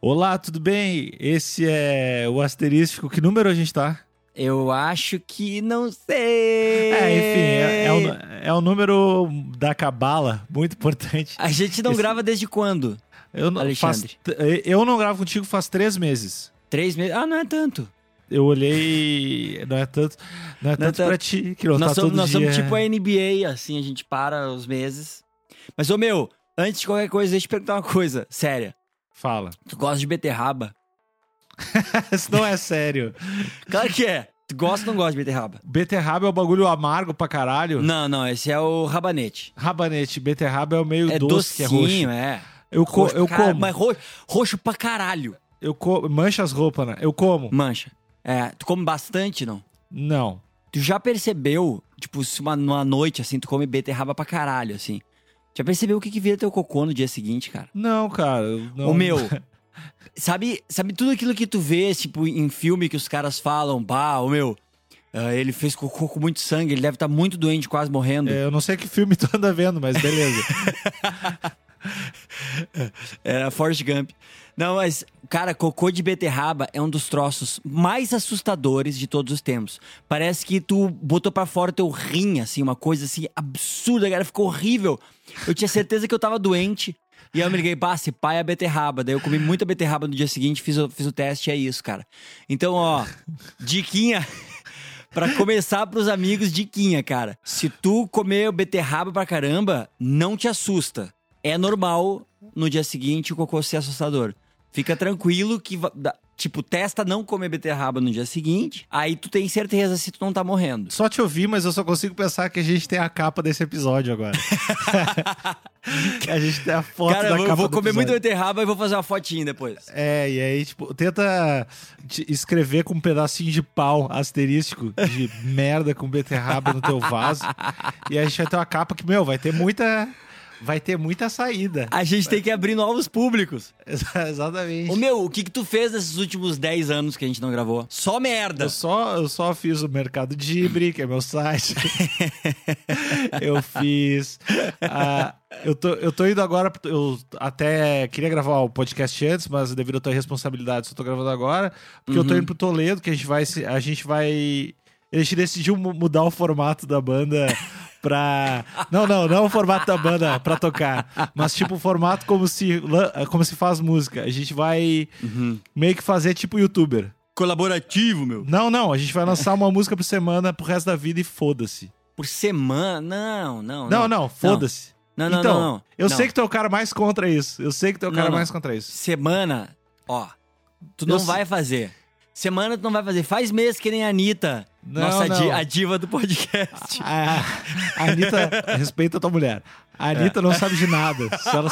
Olá, tudo bem? Esse é o asterístico. Que número a gente tá? Eu acho que não sei. É, enfim, é, é, o, é o número da cabala, muito importante. A gente não Esse- grava desde quando? Eu não, faz, Alexandre. eu não gravo contigo faz três meses. Três meses? Ah, não é tanto. Eu olhei. Não é tanto, não é Não é tanto tanto. pra ti, que não nós tá somos, nós dia. somos tipo a NBA, assim, a gente para os meses. Mas, ô meu, antes de qualquer coisa, deixa eu te perguntar uma coisa séria. Fala. Tu gosta de beterraba? Isso não é sério. Claro que é. Tu gosta ou não gosta de beterraba? Beterraba é um bagulho amargo pra caralho. Não, não, esse é o rabanete. Rabanete, beterraba é o meio É doce, que é roxo. docinho, é. Eu, co Roxo eu caralho, como. Mas roxo, roxo pra caralho. Eu co mancha as roupas, né? Eu como. Mancha. É, tu come bastante, não? Não. Tu já percebeu, tipo, se uma, numa noite, assim, tu come beterraba pra caralho, assim. Já percebeu o que, que vira teu cocô no dia seguinte, cara? Não, cara. Não. O meu. Sabe, sabe tudo aquilo que tu vê, tipo, em filme que os caras falam, bah, o meu. ah, ele fez cocô com muito sangue, ele deve estar muito doente, quase morrendo. É, eu não sei que filme tu anda vendo, mas beleza. Era Forrest Gump. Não, mas, cara, cocô de beterraba é um dos troços mais assustadores de todos os tempos. Parece que tu botou pra fora teu rim, assim, uma coisa assim absurda, cara, ficou horrível. Eu tinha certeza que eu tava doente. E eu me liguei, pá, se pai é beterraba. Daí eu comi muita beterraba no dia seguinte, fiz o, fiz o teste e é isso, cara. Então, ó, diquinha. Pra começar pros amigos, diquinha, cara. Se tu comer beterraba pra caramba, não te assusta. É normal no dia seguinte o cocô ser assustador. Fica tranquilo que, tipo, testa não comer beterraba no dia seguinte. Aí tu tem certeza se tu não tá morrendo. Só te ouvir, mas eu só consigo pensar que a gente tem a capa desse episódio agora. que a gente tem a foto Cara, da vou, capa vou comer muito beterraba e vou fazer uma fotinha depois. É, e aí, tipo, tenta te- escrever com um pedacinho de pau asterístico de merda com beterraba no teu vaso. e aí a gente vai ter uma capa que, meu, vai ter muita. Vai ter muita saída. A gente tem que abrir novos públicos. Exa- Exatamente. Ô meu, o que que tu fez nesses últimos 10 anos que a gente não gravou? Só merda. Eu só, eu só fiz o Mercado Dibre, que é meu site. eu fiz. ah, eu, tô, eu tô indo agora. Eu até queria gravar o podcast antes, mas devido à tua responsabilidade, só tô gravando agora. Porque eu tô indo pro Toledo, que a gente vai. A gente vai. A gente decidiu mu- mudar o formato da banda pra. Não, não, não o formato da banda pra tocar. Mas tipo o formato como se, como se faz música. A gente vai meio que fazer tipo youtuber. Colaborativo, meu. Não, não, a gente vai lançar uma música por semana pro resto da vida e foda-se. Por semana? Não, não. Não, não, foda-se. Não, não, então, não, não. eu Não. sei que tu é o cara mais contra isso. Eu sei que tu é o Não, cara não. mais contra isso. Semana, ó. Tu Eu não sei- vai fazer. Semana tu não vai fazer. Faz mês que nem a Anitta. Não, nossa não. a diva do podcast. A, a Anitta, respeita a tua mulher. A Anitta não sabe de nada. Se ela,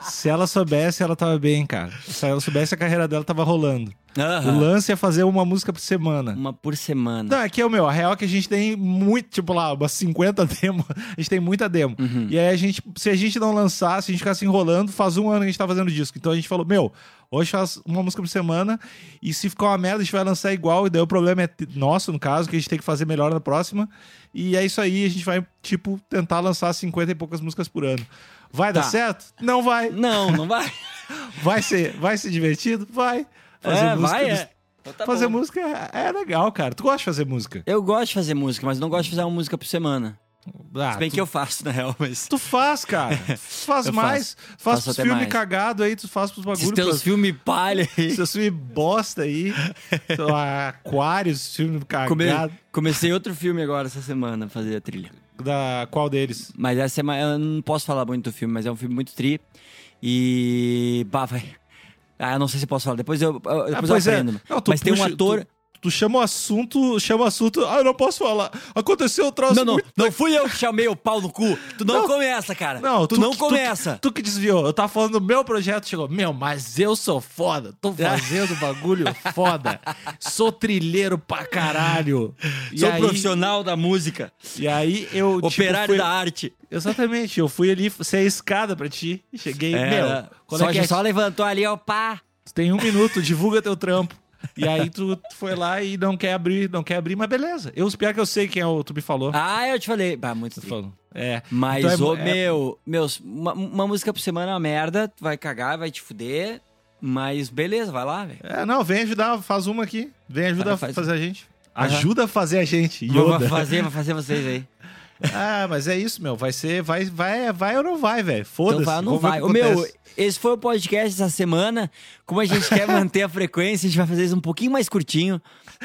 se ela soubesse, ela tava bem, cara. Se ela soubesse, a carreira dela tava rolando. Aham. O lance é fazer uma música por semana. Uma por semana. Não, aqui é o meu. A real é que a gente tem muito, tipo lá, umas 50 demos. A gente tem muita demo. Uhum. E aí a gente, se a gente não lançar, se a gente ficar se enrolando, faz um ano que a gente tá fazendo disco. Então a gente falou, meu, hoje faz uma música por semana. E se ficar uma merda, a gente vai lançar igual. E daí o problema é nosso, no caso, que a gente tem que fazer melhor na próxima. E é isso aí, a gente vai, tipo, tentar lançar 50 e poucas músicas por ano. Vai dar Tá. certo? Não vai. Não, não vai. Vai ser, vai ser divertido? Vai. Fazer é, música. vai, é. Então tá fazer bom. música é, é legal, cara. Tu gosta de fazer música? Eu gosto de fazer música, mas não gosto de fazer uma música por semana. Ah, Se bem tu- que eu faço, na real, mas... Tu faz, cara. Faz Eu mais. faço. Faz Faço mais. cagados aí, tu faz pros bagulhos. teus pras- filmes palha aí. Seus filmes bosta aí. lá, Aquários, filme Come- cagado. Comecei outro filme agora essa semana a fazer a trilha. Da qual deles? Mas essa semana eu não posso falar muito do filme, mas é um filme muito tri. E. Bah, vai. Ah, não sei se eu posso falar. Depois eu, eu- depois eu pois é. aprendo. Não, tu mas tem um puxa- ator. Tu, tu chama o assunto, chama o assunto. Ah, eu não posso falar. Aconteceu um troço Não, não, muito não fui eu que chamei o pau no cu. Tu não, Não. começa, cara. Não, tu, não que- começa. Tu, que desviou. Eu tava falando do meu projeto, chegou. Meu, mas eu sou foda. Tô fazendo bagulho foda. Sou trilheiro pra caralho. E Sou aí, profissional da música. E aí eu. tipo, Operário fui- da arte. Exatamente. Eu fui ali ser a escada pra ti. Cheguei. É, meu, quando só, é que é? só levantou ali, ó, pá. Tem um minuto, divulga teu trampo. E aí tu tu foi lá e não quer abrir, não quer abrir, mas beleza. Eu, pior que eu sei quem é o tu me falou. Ah, eu te falei. Bah, muito Tu falou. É. Mas, Então é- ô, é- meu, meus, uma, uma música por semana é uma merda, tu vai cagar, vai te fuder. Mas beleza, vai lá, velho. É, não, vem ajudar, faz uma aqui. Vem ajudar a faz. fazer a gente. Ajuda a fazer a gente. Vou fazer, vou fazer vocês aí. Ah, mas é isso, meu. Vai ser, vai, vai, vai ou não vai, velho. Foda-se. Então vai, ou não vai. o meu, esse foi o podcast essa semana. Como a gente quer manter a frequência, a gente vai fazer isso um pouquinho mais curtinho.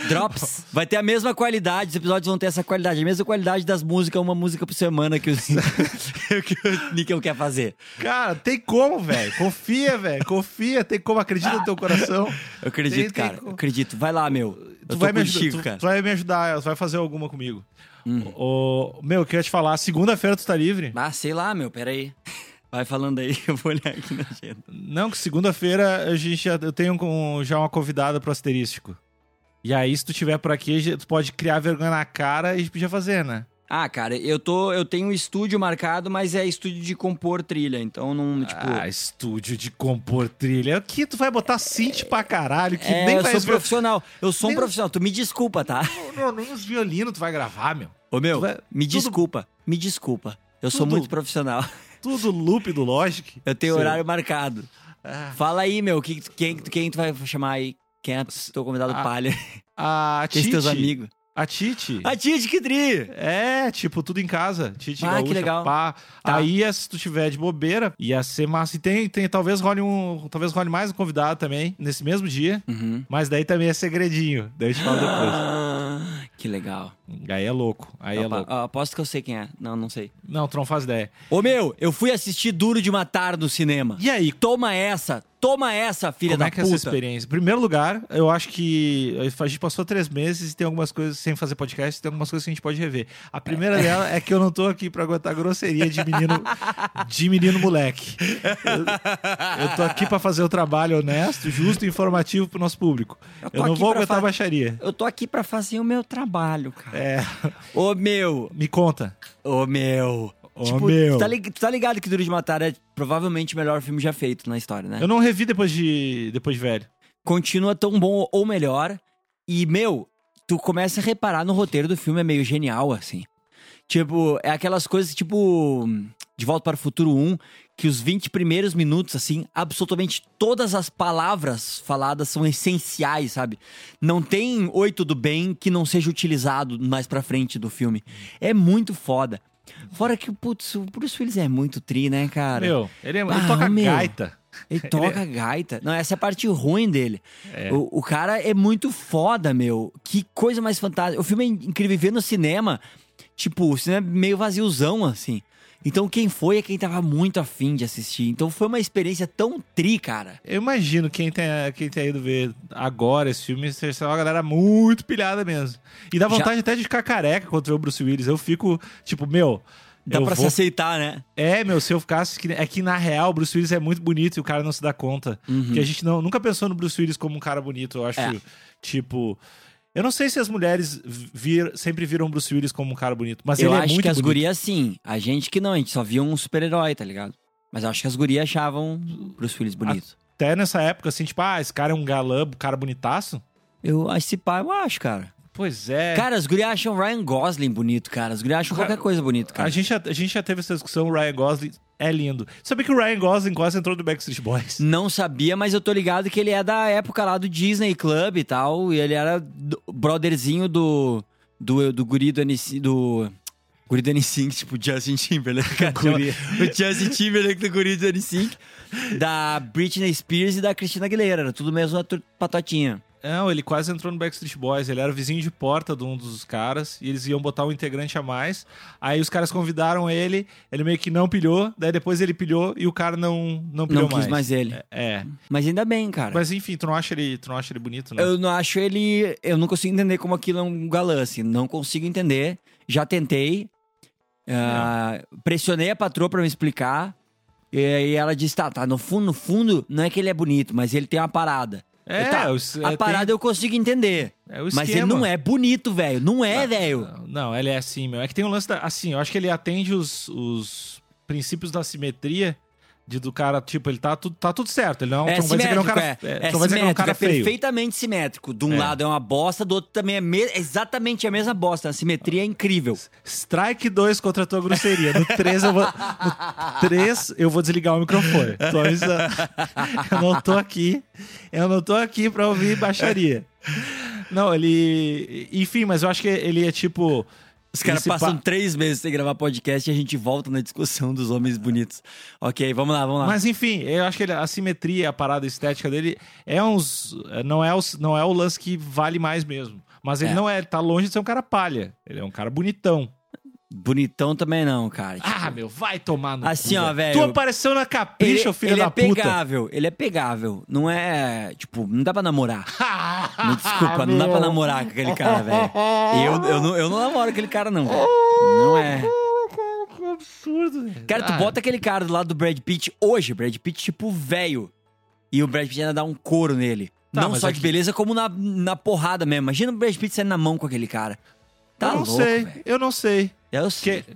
Drops. Vai ter a mesma qualidade, os episódios vão ter essa qualidade. A mesma qualidade das músicas, uma música por semana que o, que o Nickel quer fazer. Cara, tem como, velho. Confia, velho. Confia, tem como. Acredita no teu coração. Eu acredito, Tem- tem cara. como. Eu acredito. Vai lá, meu. Eu Tu vai, me contigo, ajudar, tu, cara. tu vai me ajudar, tu vai fazer alguma comigo. Hum. O, meu, eu queria te falar, segunda-feira tu tá livre? Ah, sei lá, meu, peraí. Vai falando aí, eu vou olhar aqui na agenda. Não, que segunda-feira a gente já, eu tenho com- já uma convidada pro asterístico. E aí, se tu tiver por aqui, tu pode criar vergonha na cara e a gente podia fazer, né? Ah, cara, eu tô. Eu tenho um estúdio marcado, mas é estúdio de compor trilha. Então não, tipo. ah, estúdio de compor trilha. Aqui tu vai botar synth pra caralho, que é, nem eu vai sou os profissional. Eu sou um Nem- profissional. Tu me desculpa, tá? Não, nem os violinos tu vai gravar, meu. Ô, meu, vai- me tudo- desculpa. Me desculpa. Eu sou Tudo- muito profissional. Tudo loop do Logic. Eu tenho Sei. horário marcado. Ah, Fala aí, meu. que- Quem, quem tu vai chamar aí? Quem é teu convidado Ah, palha? A Quem Titi. são teus amigos? A Titi. A Tite que tri! É, tipo, tudo em casa. Titi Ah, que legal. pá. Tá. Aí, é, se tu tiver de bobeira, ia ser massa. E tem, tem talvez role um. Talvez role mais um convidado também, nesse mesmo dia. Uhum. Mas daí também é segredinho. Daí eu te falo depois. Ah, que legal. Aí é louco. Aí é Eu, louco. eu aposto que eu sei quem é. Não, não sei. Não, tu não faz ideia. Ô, meu, eu fui assistir Duro de Matar no cinema. E aí, Toma essa! Toma essa, filha como da é que é puta! essa experiência? Em primeiro lugar, eu acho que a gente passou três meses e tem algumas coisas sem fazer podcast, tem algumas coisas que a gente pode rever. A primeira dela é que eu não tô aqui pra aguentar grosseria de menino, de menino moleque. Eu, eu tô aqui pra fazer o trabalho honesto, justo e informativo pro nosso público. Eu Eu, não vou aguentar fa- baixaria. Eu tô aqui pra fazer o meu trabalho, cara. É, Ô, meu! me conta. Ô, meu! Ô, tipo, meu. Tu, tá tu tá ligado que Duro de Matar é provavelmente o melhor filme já feito na história, né? Eu não revi depois de, depois de velho. Continua tão bom ou melhor. E, meu, tu começa a reparar no roteiro do filme, é meio genial, assim. Tipo, é aquelas coisas tipo. De Volta para o Futuro 1, que os 20 primeiros minutos, assim, absolutamente todas as palavras faladas são essenciais, sabe? Não tem oi, tudo bem que não seja utilizado mais pra frente do filme. É muito foda. Fora que, putz, o Bruce Willis é muito tri, né, cara? Meu, ele, é- ele Ah, toca meu. gaita. Ele toca gaita. Não, essa é a parte ruim dele. É. O, o cara é muito foda, meu. Que coisa mais fantástica. O filme é incrível ver no cinema. Tipo, o cinema é meio vaziozão, assim. Então quem foi é quem tava muito afim de assistir. Então foi uma experiência tão tri, cara. Eu imagino quem tenha, quem tenha ido ver agora esse filme ser uma galera muito pilhada mesmo. E dá Já- vontade até de ficar careca vê o Bruce Willis. Eu fico, tipo, meu. Dá eu pra se vou... aceitar, né? É, meu, se eu ficasse. que- É que na real o Bruce Willis é muito bonito e o cara não se dá conta. Porque a gente não, nunca pensou no Bruce Willis como um cara bonito. Eu acho, Uhum. É. tipo. Eu não sei se as mulheres vir, sempre viram Bruce Willis como um cara bonito, mas eu ele é acho muito que as bonito. gurias sim. A gente que não, a gente só via um super-herói, tá ligado? Mas eu acho que as gurias achavam Bruce Willis bonito. Até nessa época, assim, tipo, ah, esse cara é um galã, um cara bonitaço. Eu acho esse pá, eu acho, cara. Pois é. Cara, as gurias acham Ryan Gosling bonito, cara. As gurias acham Cara, qualquer coisa bonito, cara. A gente, já, a gente já teve essa discussão, o Ryan Gosling é lindo. Sabia que o Ryan Gosling quase entrou no Backstreet Boys? Não sabia, mas eu tô ligado que ele é da época lá do Disney Club e tal. E ele era do- brotherzinho do. Do, do guri do NC, do. Guri do NSYNC, tipo Justin Timberlake. cara. Guri. o Justin Timberlake do guri do NSYNC. Da Britney Spears e da Christina Aguilera. Era tudo mesmo tur- patotinha. Não, ele quase entrou no Backstreet Boys. Ele era vizinho de porta de um dos caras e eles iam botar um integrante a mais. Aí os caras convidaram ele, ele meio que não pilhou. Daí depois ele pilhou e o cara não, não pilhou Não quis mais ele. É. Mas ainda bem, cara. Mas enfim, tu não acha ele, tu não acha ele bonito, né? Eu não acho ele. Eu não consigo entender como aquilo é um galã, assim. Não consigo entender. Já tentei. ah, Pressionei a patroa pra me explicar. E aí ela disse: tá, tá, no fundo, no fundo, não é que ele é bonito, mas ele tem uma parada. É, tá, os- a é, parada tem- eu consigo entender. É o Mas ele não é bonito, velho. Não é, velho. Não, Não, ele é assim, meu. É que tem um lance da. Assim, eu acho que ele atende os, os princípios da simetria De do cara, tipo, ele tá, tudo tá tudo certo. Ele não, É tu não vai dizer que ele é um cara. é. É não vai dizer que ele é um cara é perfeitamente simétrico. De um É. lado é uma bosta, do outro também é me- exatamente a mesma bosta. A simetria é incrível. Strike 2 contra a tua grosseria. No 3 eu vou. No 3 eu vou desligar o microfone. Tô avisando. Eu não tô aqui. Eu não tô aqui pra ouvir baixaria. Não, ele. Enfim, mas eu acho que ele é tipo. Os caras passam pa- três meses sem gravar podcast e a gente volta na discussão dos homens bonitos. Ok, vamos lá, vamos lá. Mas enfim, eu acho que ele- a simetria, a parada estética dele é uns. Não é, os, não é o lance que vale mais mesmo. Mas ele É. não é, tá longe de ser um cara palha. Ele é um cara bonitão. Bonitão também não, cara. Tipo, Ah, meu, vai tomar no Assim, cu, ó, velho. Tu apareceu na ele, capricha, filho ele da é puta. pegável, ele é pegável. Não é, tipo, não dá pra namorar. Me desculpa, Ah, não dá pra namorar com aquele cara, velho. Eu, eu, não, eu não namoro aquele cara, não, velho. Não é. Que absurdo, velho. Cara, tu Ah, bota aquele cara do lado do Brad Pitt hoje, Brad Pitt, tipo, velho. E o Brad Pitt ainda dá um couro nele. Tá, não só é de beleza, como na, na porrada mesmo. Imagina o Brad Pitt saindo na mão com aquele cara. Tá eu não louco, sei, velho. eu não sei. Eu sei. Que-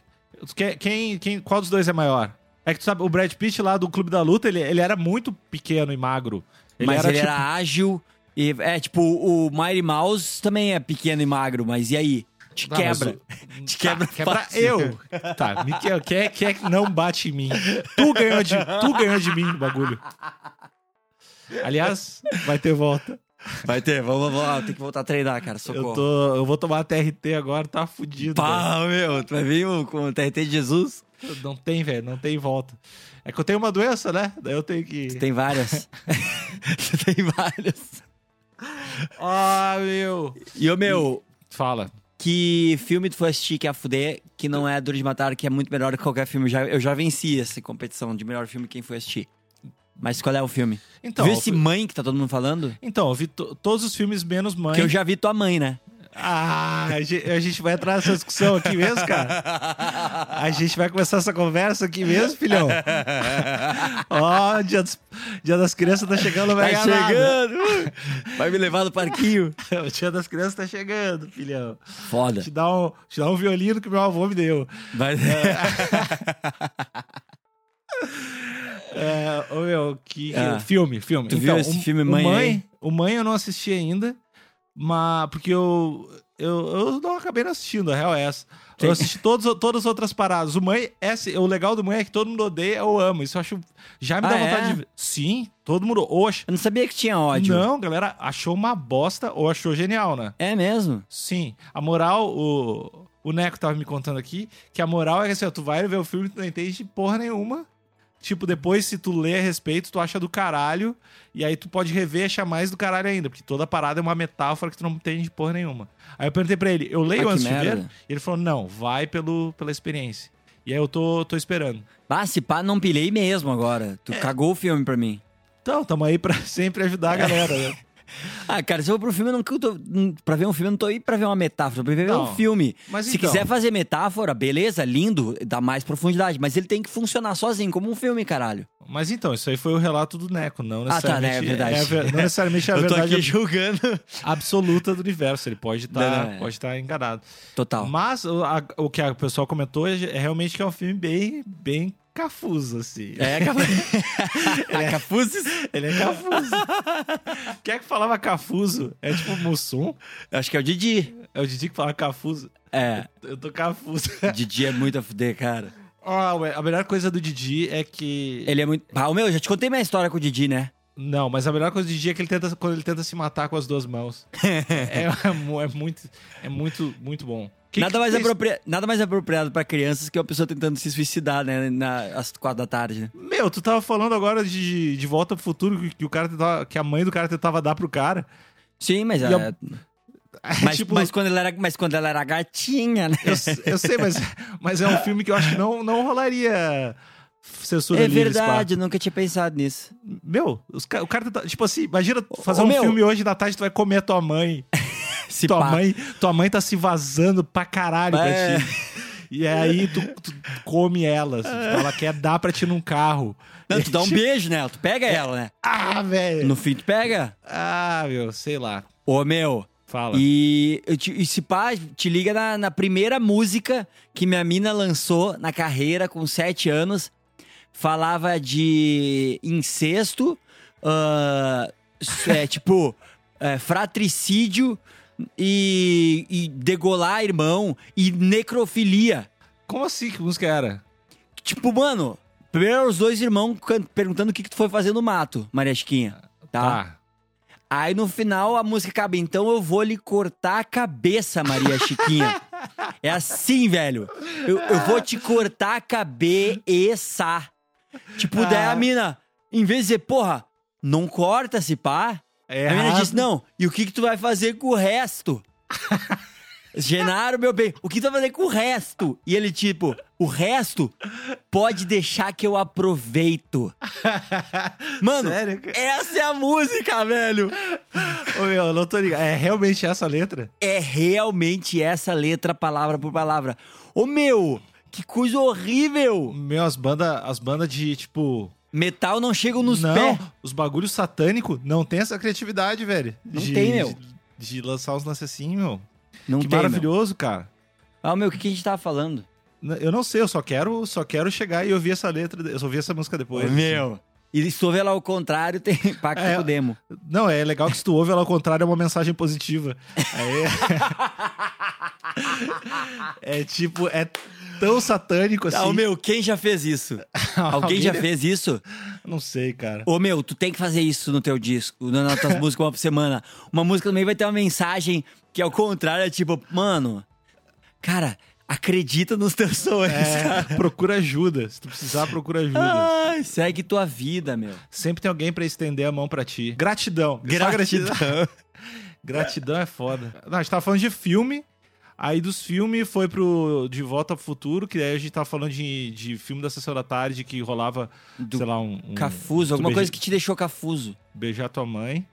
que- quem, quem, qual dos dois é maior? É que tu sabe, o Brad Pitt lá do Clube da Luta, ele, ele era muito pequeno e magro. Ele mas era, ele tipo, era ágil. E, é, tipo, o Mighty Mouse também é pequeno e magro, mas e aí? Te Tá, mas quebra. o- Te Tá, quebra quebra fácil. eu. Tá, me que- quem, é- é que não bate em mim? Tu ganhou de, tu ganhou de mim no bagulho. Aliás, vai ter volta. Vai ter, vamos, lá, tem que voltar a treinar, cara. Eu, Socorro. tô, eu vou tomar TRT agora, tá fudido. Pá, meu, tu vai vir com o TRT de Jesus? Não tem, velho, não tem volta. É que eu tenho uma doença, né? Daí eu tenho que. Tem várias. Você tem várias. Ah, meu. E o meu, Fala. que filme tu foi assistir que é a fuder, que não é Duro de Matar, que é muito melhor que qualquer filme. Eu já, eu já venci essa competição de melhor filme quem foi assistir. Mas qual é o filme? Então, Viu esse Mãe que tá todo mundo falando? então eu vi to- todos os filmes menos Mãe. Que eu já vi tua mãe, né? Ah, a ge- a gente vai entrar nessa discussão aqui mesmo, cara? A gente vai começar essa conversa aqui mesmo, filhão? Ó, dia, dos- dia das crianças tá chegando, vai Tá ganhar nada. chegando! Vai me levar no parquinho. O dia das crianças tá chegando, filhão. Foda. Te dá um, te dá um violino que meu avô me deu. Vai... É, ô meu, que, que- Ah. filme, filme. Tu então, viu esse o- filme o Mãe Mãe? aí? O Mãe eu não assisti ainda, mas porque eu eu, eu não acabei não assistindo, a real é essa. Eu Sim. assisti todos, todas as outras paradas. O Mãe, esse, o legal do Mãe é que todo mundo odeia, eu amo. Isso eu acho já me dá Ah, vontade é? de ver. Sim, todo mundo oxe. Eu não sabia que tinha ódio. Não, galera, achou uma bosta ou achou genial, né? É mesmo? Sim. A moral, o, o Neco tava me contando aqui, que a moral é que assim, ó, tu vai ver o filme tu não entende porra nenhuma. Tipo, depois, se tu lê a respeito, tu acha do caralho. E aí tu pode rever e achar mais do caralho ainda. Porque toda parada é uma metáfora que tu não entende porra nenhuma. Aí eu perguntei pra ele, eu leio Ah, antes de ver? E ele falou, não, vai pelo, pela experiência. E aí eu tô, tô esperando. Ah, se pá, não pilhei mesmo agora. Tu cagou o filme pra mim. Então, tamo aí pra sempre ajudar a galera. né? Ah, cara, se eu vou pro filme, eu não tô, hum, pra ver um filme, eu não tô aí pra ver uma metáfora, pra ver Não, um filme. mas se então. quiser fazer metáfora, beleza, lindo, dá mais profundidade, mas ele tem que funcionar sozinho, como um filme, caralho. Mas então, isso aí foi o relato do Neco, não Ah, tá, necessariamente, né, é verdade. a ver- não necessariamente a eu tô verdade aqui julgando. absoluta do universo. Ele pode estar Não, não, é. pode estar enganado. Total. Mas o, a- o que a pessoa comentou é, é realmente que é um filme bem, bem cafuso, assim. É, é- Cafuzes? Ele é cafuso. Quem é que falava cafuso? É tipo Mussum? Acho que é o Didi. É o Didi que fala cafuso. É, Eu tô cafuso. Didi é muito a fuder, cara. Ah, ué, a melhor coisa do Didi é que... Ele é muito. Ah, o meu, eu já te contei minha história com o Didi, né? Não, mas a melhor coisa do Didi é que ele tenta, quando ele tenta se matar com as duas mãos. é, é é muito, é muito, muito bom. Que nada, que mais apropria... nada mais apropriado pra crianças que uma pessoa tentando se suicidar, né? Na... Às quatro da tarde, né? Meu, tu tava falando agora de, de Volta pro Futuro que, que o cara tentava, que a mãe do cara tentava dar pro cara. Sim, mas. É- a- Mas, tipo, mas, quando ela era, mas quando ela era gatinha, né? eu, eu sei, mas, mas é um filme que eu acho que não, não rolaria censura É livre, verdade, eu nunca tinha pensado nisso. Meu, os o cara tipo assim, imagina fazer ô, um meu. filme hoje da tarde tu vai comer a tua mãe. Se tua pá. mãe, tua mãe tá se vazando pra caralho É. pra ti. E aí tu, tu come ela, assim, tipo, ela quer dar pra ti num carro. Não, tu dá um beijo nela, tu pega ela, né? Ah, velho. No fim, tu pega. Ah, meu, sei lá. Ô, meu. Fala. E, e se pá, te liga na, na primeira música que minha mina lançou na carreira com sete anos. falava de incesto, ah, é, tipo, é, fratricídio e, e degolar irmão e necrofilia. Como assim? Que música era? Tipo, mano, primeiro os dois irmãos perguntando o que, que tu foi fazer no mato, Maria Chiquinha. Tá? Ah, Aí no final a música acaba, então eu vou lhe cortar a cabeça, Maria Chiquinha. é assim, velho. Eu, eu vou te cortar a cabeça. Tipo, daí a Ah. mina, em vez de dizer, porra, não corta se pá. É a errado. disse, não, e o que, que tu vai fazer com o resto? Genaro, meu bem, o que tu vai fazer com o resto? E ele, tipo, o resto pode deixar que eu aproveito. Mano, Sério, essa é a música, velho. Ô, meu, eu não tô ligado. É realmente essa letra? É realmente essa letra, palavra por palavra. Ô meu, que coisa horrível! Meu, as bandas as banda de, tipo... Metal não chegam nos não, pés. os bagulhos satânicos não tem essa criatividade, velho. Não de, tem, meu. De, de lançar uns lances assim, meu. Não que tem, meu. maravilhoso, cara. Ah, meu, o que, que a gente tava falando? Eu não sei, eu só quero, só quero chegar e ouvir essa letra, eu só ouvi essa música depois. assim. meu. E se tu vê lá ao contrário, tem pacto É. com o demo. Não, é legal que se tu ouve ela ao contrário é uma mensagem positiva. É, é tipo, é tão satânico assim. Ah, ô meu, quem já fez isso? Alguém já fez isso? Não sei, cara. Ô meu, tu tem que fazer isso no teu disco, na- nas tuas músicas uma por semana. Uma música também vai ter uma mensagem que ao contrário é tipo, mano, cara, acredita nos teus sonhos. É, procura ajuda. Se tu precisar, procura ajuda. Ai, segue tua vida, meu. Sempre tem alguém pra estender a mão pra ti. Gratidão. Gratidão. Gratidão é foda. Não, a gente tava falando de filme. Aí dos filmes foi pro De Volta ao Futuro, que aí a gente tava falando de, de filme da Sessão da Tarde que rolava, Do sei lá, um. um Cafuso, alguma coisa que te deixou cafuso. Beijar tua mãe.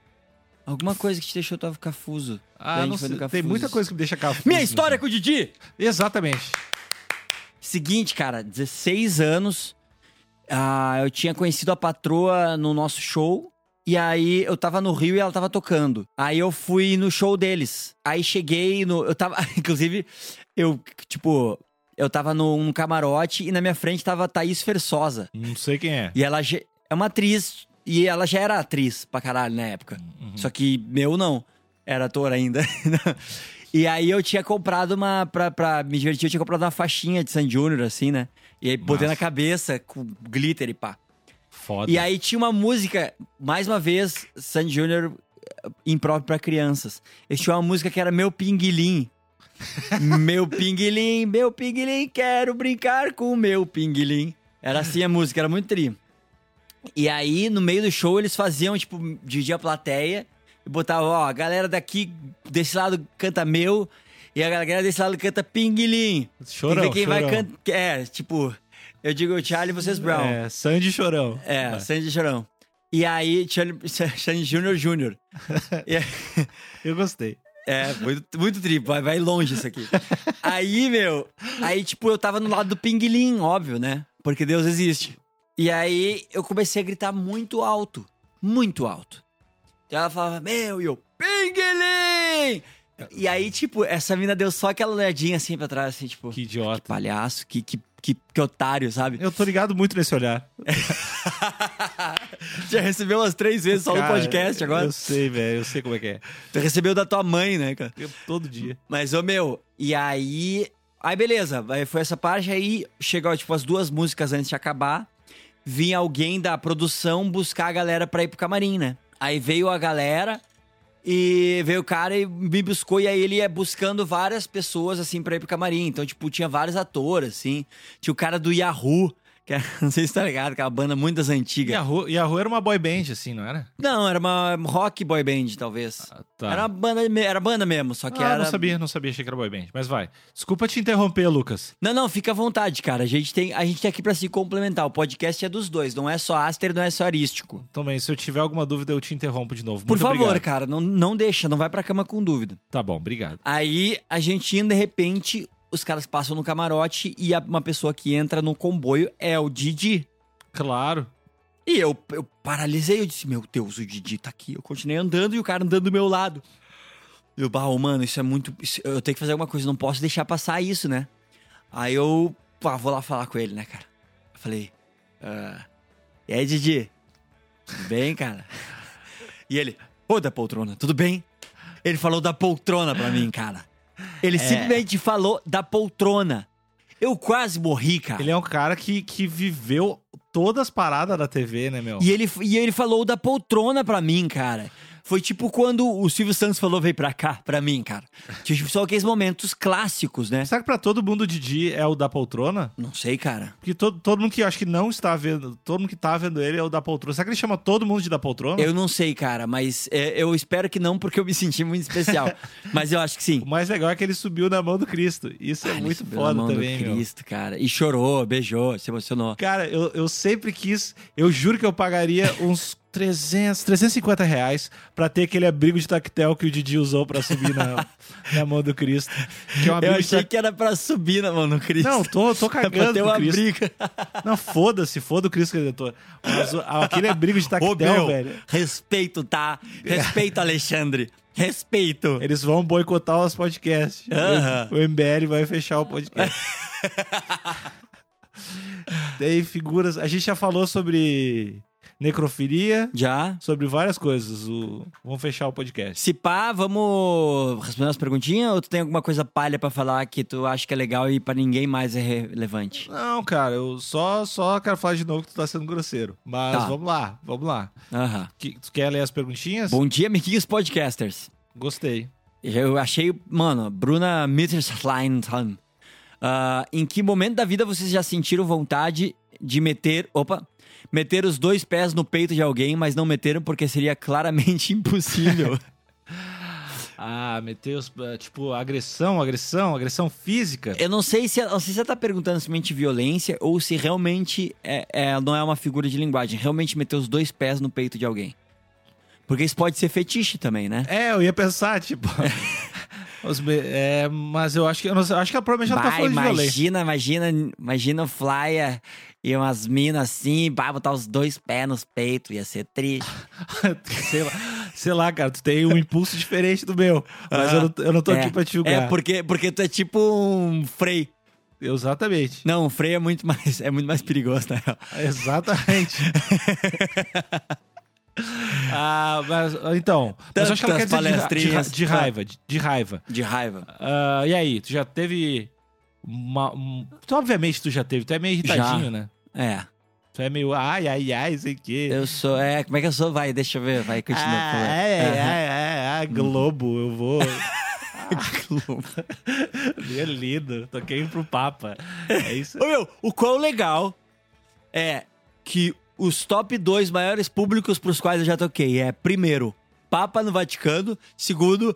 Alguma coisa que te deixou tua cafuso. Ah, não sei. Tem muita coisa que me deixa cafuso. Minha história com o Didi! Exatamente. Seguinte, cara, 16 anos. ah, eu tinha conhecido a patroa no nosso show. E aí eu tava no Rio e ela tava tocando. Aí eu fui no show deles. Aí cheguei no. Eu tava. Inclusive, eu, tipo. Eu tava num camarote e na minha frente tava Thaís Fersosa. Não sei quem é. E ela é uma atriz. E ela já era atriz pra caralho na época. Só que meu não. Era ator ainda. e aí eu tinha comprado uma. Pra, pra me divertir, eu tinha comprado uma faixinha de San Júnior, assim, né? E aí botei na cabeça com glitter e pá. Foda. E aí tinha uma música, mais uma vez, San Júnior eh, impróprio pra crianças. Eles tinham uma música que era Meu Pinguilim. meu pinguilim, meu pinguilim, quero brincar com o meu pinguilim. Era assim a música, era muito tri. E aí, no meio do show, eles faziam, tipo, dividir a plateia e botavam, ó, a galera daqui, desse lado canta meu, e a galera desse lado canta pinguilim. Chorão, ver quem vai chorão. cantar. É, tipo, eu digo Charlie, vocês Brown. É, Sandy Chorão. É, Vai. Sandy Chorão. E aí, Charlie- Sandy Júnior Júnior. Eu gostei. É, muito, muito tri, vai, vai longe isso aqui. Aí, meu, aí, tipo, eu tava no lado do pinguilim, óbvio, né? Porque Deus existe. E aí, eu comecei a gritar muito alto. Muito alto. E ela falava, meu, e eu, pinguilim! E aí, tipo, essa mina deu só aquela olhadinha assim pra trás, assim, tipo, Que idiota. palhaço, que, que, que, que otário, sabe? Eu tô ligado muito nesse olhar. Já recebeu umas três vezes só no Cara, podcast agora. Eu sei, velho. Eu sei como é que é. Tu recebeu da tua mãe, né, cara? Eu, todo dia. Mas, ô meu, e aí. Aí, beleza, aí foi essa parte aí, chegou, tipo, as duas músicas antes de acabar. Vinha alguém da produção buscar a galera pra ir pro camarim, né? Aí veio a galera e veio o cara e me buscou, e aí ele ia buscando várias pessoas, assim, pra ir pro camarim. Então, tipo, tinha vários atores, assim. Tinha o cara do Yahoo, que era, não sei se tá ligado, que é uma banda muito das antigas. Yahoo, Yahoo era uma boy band, assim, não era? Não, era uma rock boy band, talvez. Ah, tá. Era banda, era banda mesmo, só que ah, era. não sabia, não sabia, achei que era boy band. Mas vai. Desculpa te interromper, Lucas. Não, não, fica à vontade, cara. A gente tem, a gente tem aqui pra se complementar. O podcast é dos dois, não é só Aster, não é só Arístico. Também, se eu tiver alguma dúvida, eu te interrompo de novo. Por Muito favor, obrigado. cara, não, não deixa, não vai pra cama com dúvida. Tá bom, obrigado. Aí a gente indo, de repente, os caras passam no camarote e a- uma pessoa que entra no comboio é o Didi. Claro. E eu, eu paralisei, eu disse, meu Deus, o Didi tá aqui. Eu continuei andando e o cara andando do meu lado. Eu, bah, mano, isso é muito. isso- eu tenho que fazer alguma coisa, não posso deixar passar isso, né? Aí eu, pá, vou lá falar com ele, né, cara? Eu falei, Ah. E aí, Didi? Tudo bem, cara? E ele, ô da poltrona, tudo bem? Ele falou da poltrona pra mim, cara. Ele simplesmente falou da poltrona. Eu quase morri, cara. Ele é um cara que, que viveu todas as paradas da TV, né, meu? E ele, e ele falou da poltrona pra mim, cara. Foi tipo quando o Silvio Santos falou, vem pra cá, pra mim, cara. Tipo, só aqueles momentos clássicos, né? Será que pra todo mundo o Didi é o da poltrona? Não sei, cara. Porque todo, todo mundo que acho que não está vendo, todo mundo que tá vendo ele é o da poltrona. Será que ele chama todo mundo de da poltrona? Eu não sei, cara, mas é, eu espero que não, porque eu me senti muito especial. mas eu acho que sim. O mais legal é que ele subiu na mão do Cristo. Isso é Ah, ele muito subiu na foda mão do também, meu. Cristo, cara. E chorou, beijou, se emocionou. Cara, eu, eu sempre quis, eu juro que eu pagaria uns 300, 350 reais pra ter aquele abrigo de tactel que o Didi usou pra subir na, na mão do Cristo. Que é um Eu abrigo de achei tac- que era pra subir na mão do Cristo. Não, tô, tô É pra cagando ter uma Cristo. briga. Não, foda-se, foda o Cristo Redentor. Mas aquele abrigo de Ô, tactel, meu, velho. respeito, tá? Respeito, Alexandre. Respeito. Eles vão boicotar os podcasts. Aham. O MBL vai fechar o podcast. Tem figuras. A gente já falou sobre necrofilia, Já? sobre várias coisas. O... Vamos fechar o podcast. Se pá, vamos responder as perguntinhas ou tu tem alguma coisa palha pra falar que tu acha que é legal e pra ninguém mais é relevante? Não, cara, eu só, só quero falar de novo que tu tá sendo grosseiro. Mas Tá. vamos lá, vamos lá. Aham. Que- tu quer ler as perguntinhas? Bom dia, amiguinhos podcasters. Gostei. Eu achei, mano, Bruna Mitterstein. Ah, em que momento da vida vocês já sentiram vontade de meter. Opa! Meter os dois pés no peito de alguém, mas não meteram porque seria claramente impossível. Ah, meteu os. eh, Tipo, agressão, agressão, agressão física. Eu não sei se não sei se você tá perguntando somente violência ou se realmente é, é- não é uma figura de linguagem. Realmente meter os dois pés no peito de alguém. Porque isso pode ser fetiche também, né? É, eu ia pensar, tipo. os é, mas eu acho que. Eu não acho que ela provavelmente já tá falando de violência. imagina, imagina, imagina o Flyer e umas minas assim, bah, botar os dois pés nos peitos, ia ser triste. sei, lá, sei lá, cara, tu tem um impulso diferente do meu. Mas eu, não, eu não tô é, aqui pra te julgar. É, porque, porque tu é tipo um Frei. Exatamente. Não, um Frei é muito mais, é muito mais perigoso, na real. Exatamente. ah, mas então. Mas eu acho que ela quer Tantas dizer de, de, de raiva. De, de raiva. De raiva. Ah, e aí, tu já teve. Uma, um- tu, obviamente tu já teve, tu é meio irritadinho, Já. né? É. Tu é meio ai, ai, ai, sei o quê. Eu sou. É, como é que eu sou? Vai, deixa eu ver. Vai, continua. Ah, é, é, Aham. é, é, é, Globo, eu vou. Globo. é lindo, toquei pro Papa. É isso. Ô meu, o quão legal é que os top dois maiores públicos pros quais eu já toquei é, primeiro, Papa no Vaticano, segundo,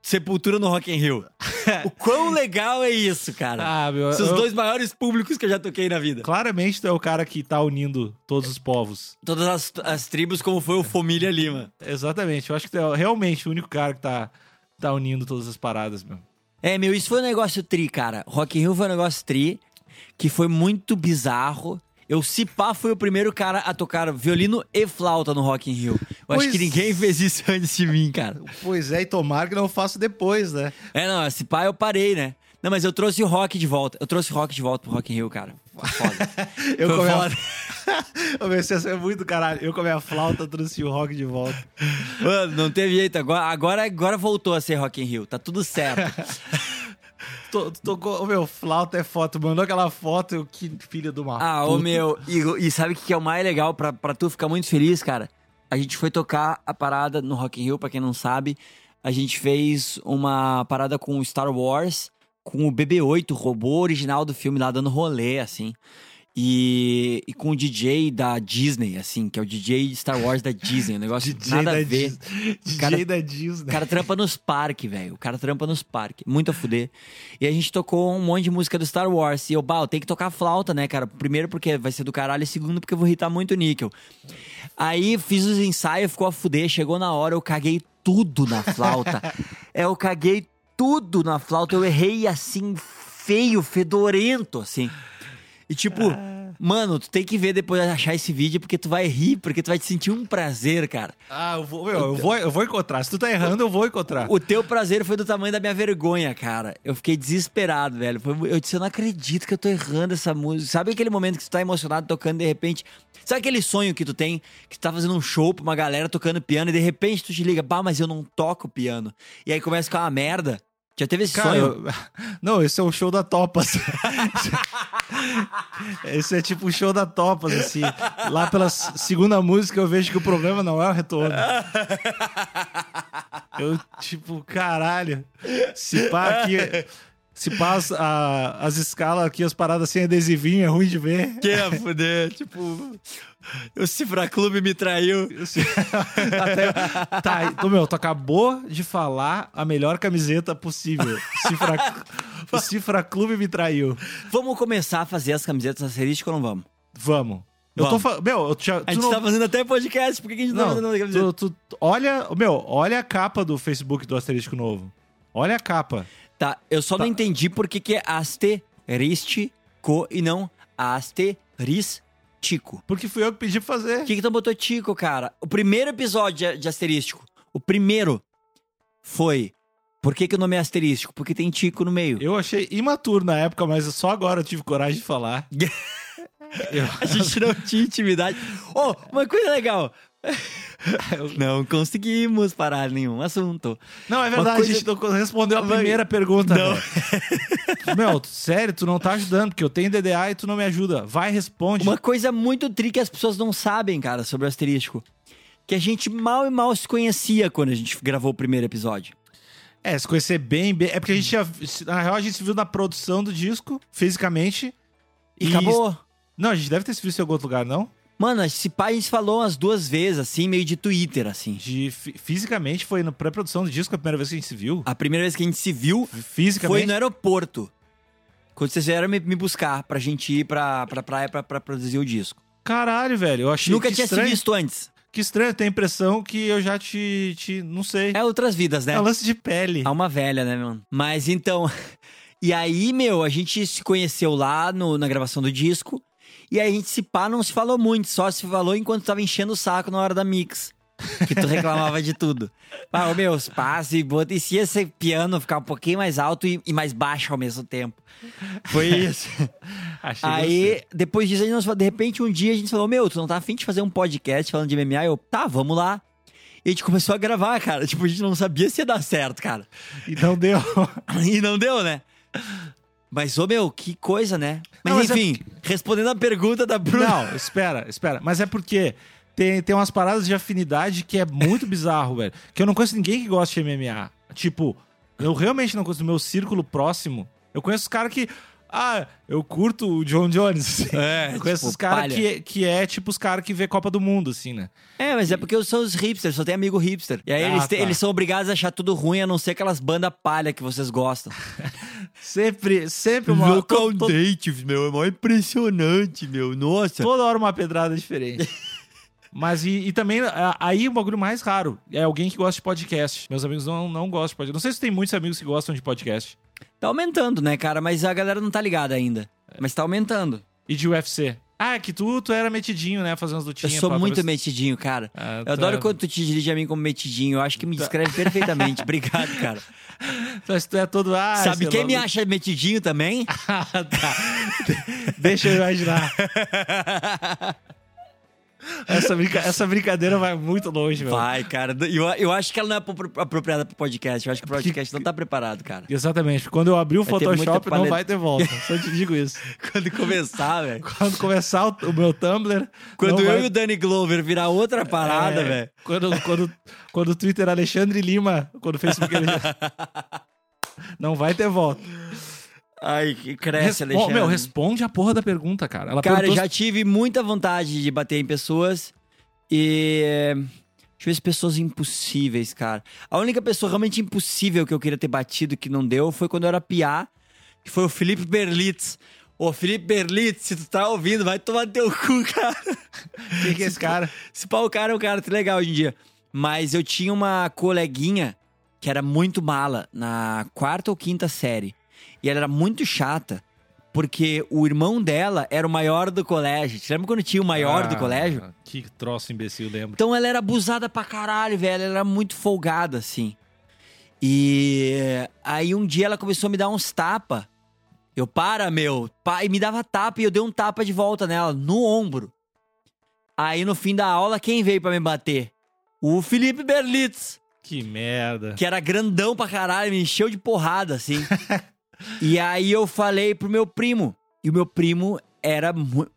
Sepultura no Rock in Rio. o quão legal é isso, cara? Ah, meu, São os eu- dois maiores públicos que eu já toquei na vida. Claramente tu é o cara que tá unindo todos os povos. Todas as, as tribos, como foi o Família Lima. Exatamente. Eu acho que tu é realmente o único cara que tá, tá unindo todas as paradas, meu. É, meu, isso foi um negócio tri, cara. Rock in Rio foi um negócio tri, que foi muito bizarro. Eu, se pá, fui o primeiro cara a tocar violino e flauta no Rock in Rio. Eu acho Pois- que ninguém fez isso antes de mim, cara. Pois é, e tomara que não faço depois, né? É, não, se pá, eu parei, né? Não, mas eu trouxe o rock de volta. Eu trouxe o rock de volta pro Rock in Rio, cara. Foda. Eu Foi comi foda. a... Meu, é muito caralho. Eu comi a flauta, trouxe o rock de volta. Mano, não teve jeito. Agora, agora, agora voltou a ser Rock in Rio. Tá tudo certo. Tu, tu tocou... Ô, meu, flauta é foto. Mandou aquela foto, eu, que filho de uma Ah, ô puta. meu, e, e sabe o que que é o mais legal pra, pra tu ficar muito feliz, cara? A gente foi tocar a parada no Rock in Rio, pra quem não sabe. A gente fez uma parada com o Star Wars, com o BB-8, o robô original do filme lá, dando rolê, assim. E, e com o DJ da Disney, assim, que é o DJ Star Wars da Disney. Um negócio DJ nada da a ver. Dis- DJ Cara- da O Disney. cara trampa nos parques, velho. O cara trampa nos parques. Muito a fuder. E a gente tocou um monte de música do Star Wars. E eu, bah, eu tenho que tocar flauta, né, cara? Primeiro porque vai ser do caralho. E segundo porque eu vou irritar muito o níquel. Aí fiz os ensaios, ficou a fuder. Chegou na hora, eu caguei tudo na flauta. é, eu caguei tudo na flauta. Eu errei assim, feio, fedorento, assim. E tipo, Mano, tu tem que ver depois de achar esse vídeo, porque tu vai rir, porque tu vai te sentir um prazer, cara. Ah, eu vou, meu, eu vou, eu vou encontrar. Se tu tá errando, eu vou encontrar. O teu prazer foi do tamanho da minha vergonha, cara. Eu fiquei desesperado, velho. Eu disse, eu não acredito que eu tô errando essa música. Sabe aquele momento que tu tá emocionado tocando de repente? Sabe aquele sonho que tu tem, que tu tá fazendo um show pra uma galera tocando piano e de repente tu te liga, bah, mas eu não toco piano. E aí começa a ficar uma merda. Já teve esse Cara, sonho? eu- não, esse é o show da Topas. esse é tipo o show da Topas, assim. Lá pela segunda música eu vejo que o problema não é o retorno. Eu, tipo, caralho. Se pá aqui. Se as, a- as escalas aqui, as paradas sem adesivinho, é ruim de ver. Que é fuder, tipo. O Cifra Clube me traiu. Até, tá, então, meu, tu acabou de falar a melhor camiseta possível. Cifra, o Cifra Clube me traiu. Vamos começar a fazer as camisetas asterísticas ou não vamos? Vamos. Eu tô falando. Meu, eu já, A gente não, tá fazendo até podcast, por que a gente não, tá fazendo tu, tu- olha, meu, olha a capa do Facebook do Asterístico Novo. Olha a capa. Tá, eu só Tá. não entendi por que, que é asterístico e não asterístico. Porque fui eu que pedi pra fazer. Por que, que tu botou tico, cara? O primeiro episódio de, de asterístico, o primeiro foi. Por que, que o nome é asterístico? Porque tem tico no meio. Eu achei imaturo na época, mas só agora eu tive coragem de falar. Eu- A gente não tinha intimidade. Oh, uma coisa legal. Não conseguimos parar nenhum assunto. Não, é verdade, coisa- a gente não respondeu a primeira pergunta. Não. Meu, sério, tu não tá ajudando, porque eu tenho DDA e tu não me ajuda. Vai, responde. Uma coisa muito tri que as pessoas não sabem, cara, sobre o asterístico. Que a gente mal e mal se conhecia quando a gente gravou o primeiro episódio. É, se conhecer bem, bem. É porque a gente já. Na real, a gente se viu na produção do disco, fisicamente. E acabou. Não, a gente deve ter se visto em algum outro lugar, não? Mano, esse pai a gente falou umas duas vezes, assim, meio de Twitter, assim. De, fi- fisicamente foi na pré-produção do disco a primeira vez que a gente se viu. A primeira vez que a gente se viu Fisicamente. foi no aeroporto. Quando vocês vieram me, me buscar pra gente ir pra, pra praia pra, pra produzir o disco. Caralho, velho. Eu achei Nunca tinha estranho. se visto antes. Que estranho, tenho a impressão que eu já te. te não sei. É outras vidas, né? É um lance de pele. Alma velha, né, mano? Mas então. E aí, meu, a gente se conheceu lá no- na gravação do disco. E aí a gente se pá, não se falou muito, só se falou enquanto tava enchendo o saco na hora da mix. Que tu reclamava de tudo. Ah, ô, meu, os passos e bota. E se esse piano ficar um pouquinho mais alto e, e mais baixo ao mesmo tempo? Foi isso. Aí, depois disso, a gente, nos- de repente, um dia a gente falou: Meu, tu não tá afim de fazer um podcast falando de MMA? Eu, tá, vamos lá. E a gente começou a gravar, cara. Tipo, a gente não sabia se ia dar certo, cara. E não deu. E não deu, né? Mas, ô meu, que coisa, né? Mas, Não, mas é enfim, respondendo a pergunta da Bruna. Não, espera, espera. Mas é porque tem, tem umas paradas de afinidade que é muito bizarro, velho. Que eu não conheço ninguém que gosta de MMA. Tipo, eu realmente não conheço. No meu círculo próximo, eu conheço os caras que. Ah, eu curto o John Jones. assim. É, eu conheço tipo, os caras que, que é tipo os caras que vê Copa do Mundo, assim, né? É, mas é porque eu sou os hipsters, só tem amigo hipster. E aí Ah, eles, te- tá. eles são obrigados a achar tudo ruim, a não ser aquelas bandas palha que vocês gostam. Sempre, sempre uma. to- to- Dative, meu, é mó impressionante, meu. Nossa. toda hora uma pedrada diferente. Mas e, e também, aí um bagulho mais raro. É alguém que gosta de podcast. Meus amigos não, não gostam de podcast. Não sei se tem muitos amigos que gostam de podcast. Tá aumentando, né, cara? Mas a galera não tá ligada ainda. Mas tá aumentando. E de UFC. Ah, que tu, tu era metidinho, né? Fazendo as Eu lutinhas. sou pra- muito metidinho, cara. Ah, Eu tá. adoro quando tu te dirige a mim como metidinho. Eu acho que me descreve perfeitamente. Obrigado, cara. Mas tu é todo. Ah, Sabe esse quem é me acha metidinho também? Ah, tá. Deixa eu imaginar. Essa, brinca- essa brincadeira vai muito longe, meu. Vai, cara. Eu, eu acho que ela não é apro- apropriada pro podcast. Eu acho que o podcast não tá preparado, cara. Exatamente. Quando eu abrir o Vai Photoshop, não vai ter volta. Só te digo isso. Quando começar, velho. Quando começar o, o meu Tumblr. Quando eu vai- e o Danny Glover virar outra parada, É, velho. Quando, quando, quando o Twitter Alexandre Lima, quando o Facebook. não vai ter volta. Ai, que cresce, Respo- Alexandre. Meu, responde a porra da pergunta, cara. Ela Cara, eu já tive muita vontade de bater em pessoas e. Deixa eu ver se pessoas impossíveis, cara. A única pessoa realmente impossível que eu queria ter batido que não deu foi quando eu era piá, que foi o Felipe Berlitz. Ô, Felipe Berlitz, se tu tá ouvindo, vai tomar teu cu, cara. Quem que é esse cara? Esse pau, o cara é um cara muito legal hoje em dia. Mas eu tinha uma coleguinha que era muito mala na quarta ou quinta série. E ela era muito chata. porque o irmão dela era o maior do colégio. Te lembra quando tinha o maior do Ah, colégio? Que troço imbecil, lembro. Então ela era abusada pra caralho, velho. Ela era muito folgada, assim. E aí um dia ela começou a me dar uns tapa. Eu, para, meu. Pai, me dava tapa e eu dei um tapa de volta nela, no ombro. Aí no fim da aula, quem veio pra me bater? O Felipe Berlitz, Que merda. que era grandão pra caralho, me encheu de porrada, assim. e aí eu falei pro meu primo. E o meu primo era muito.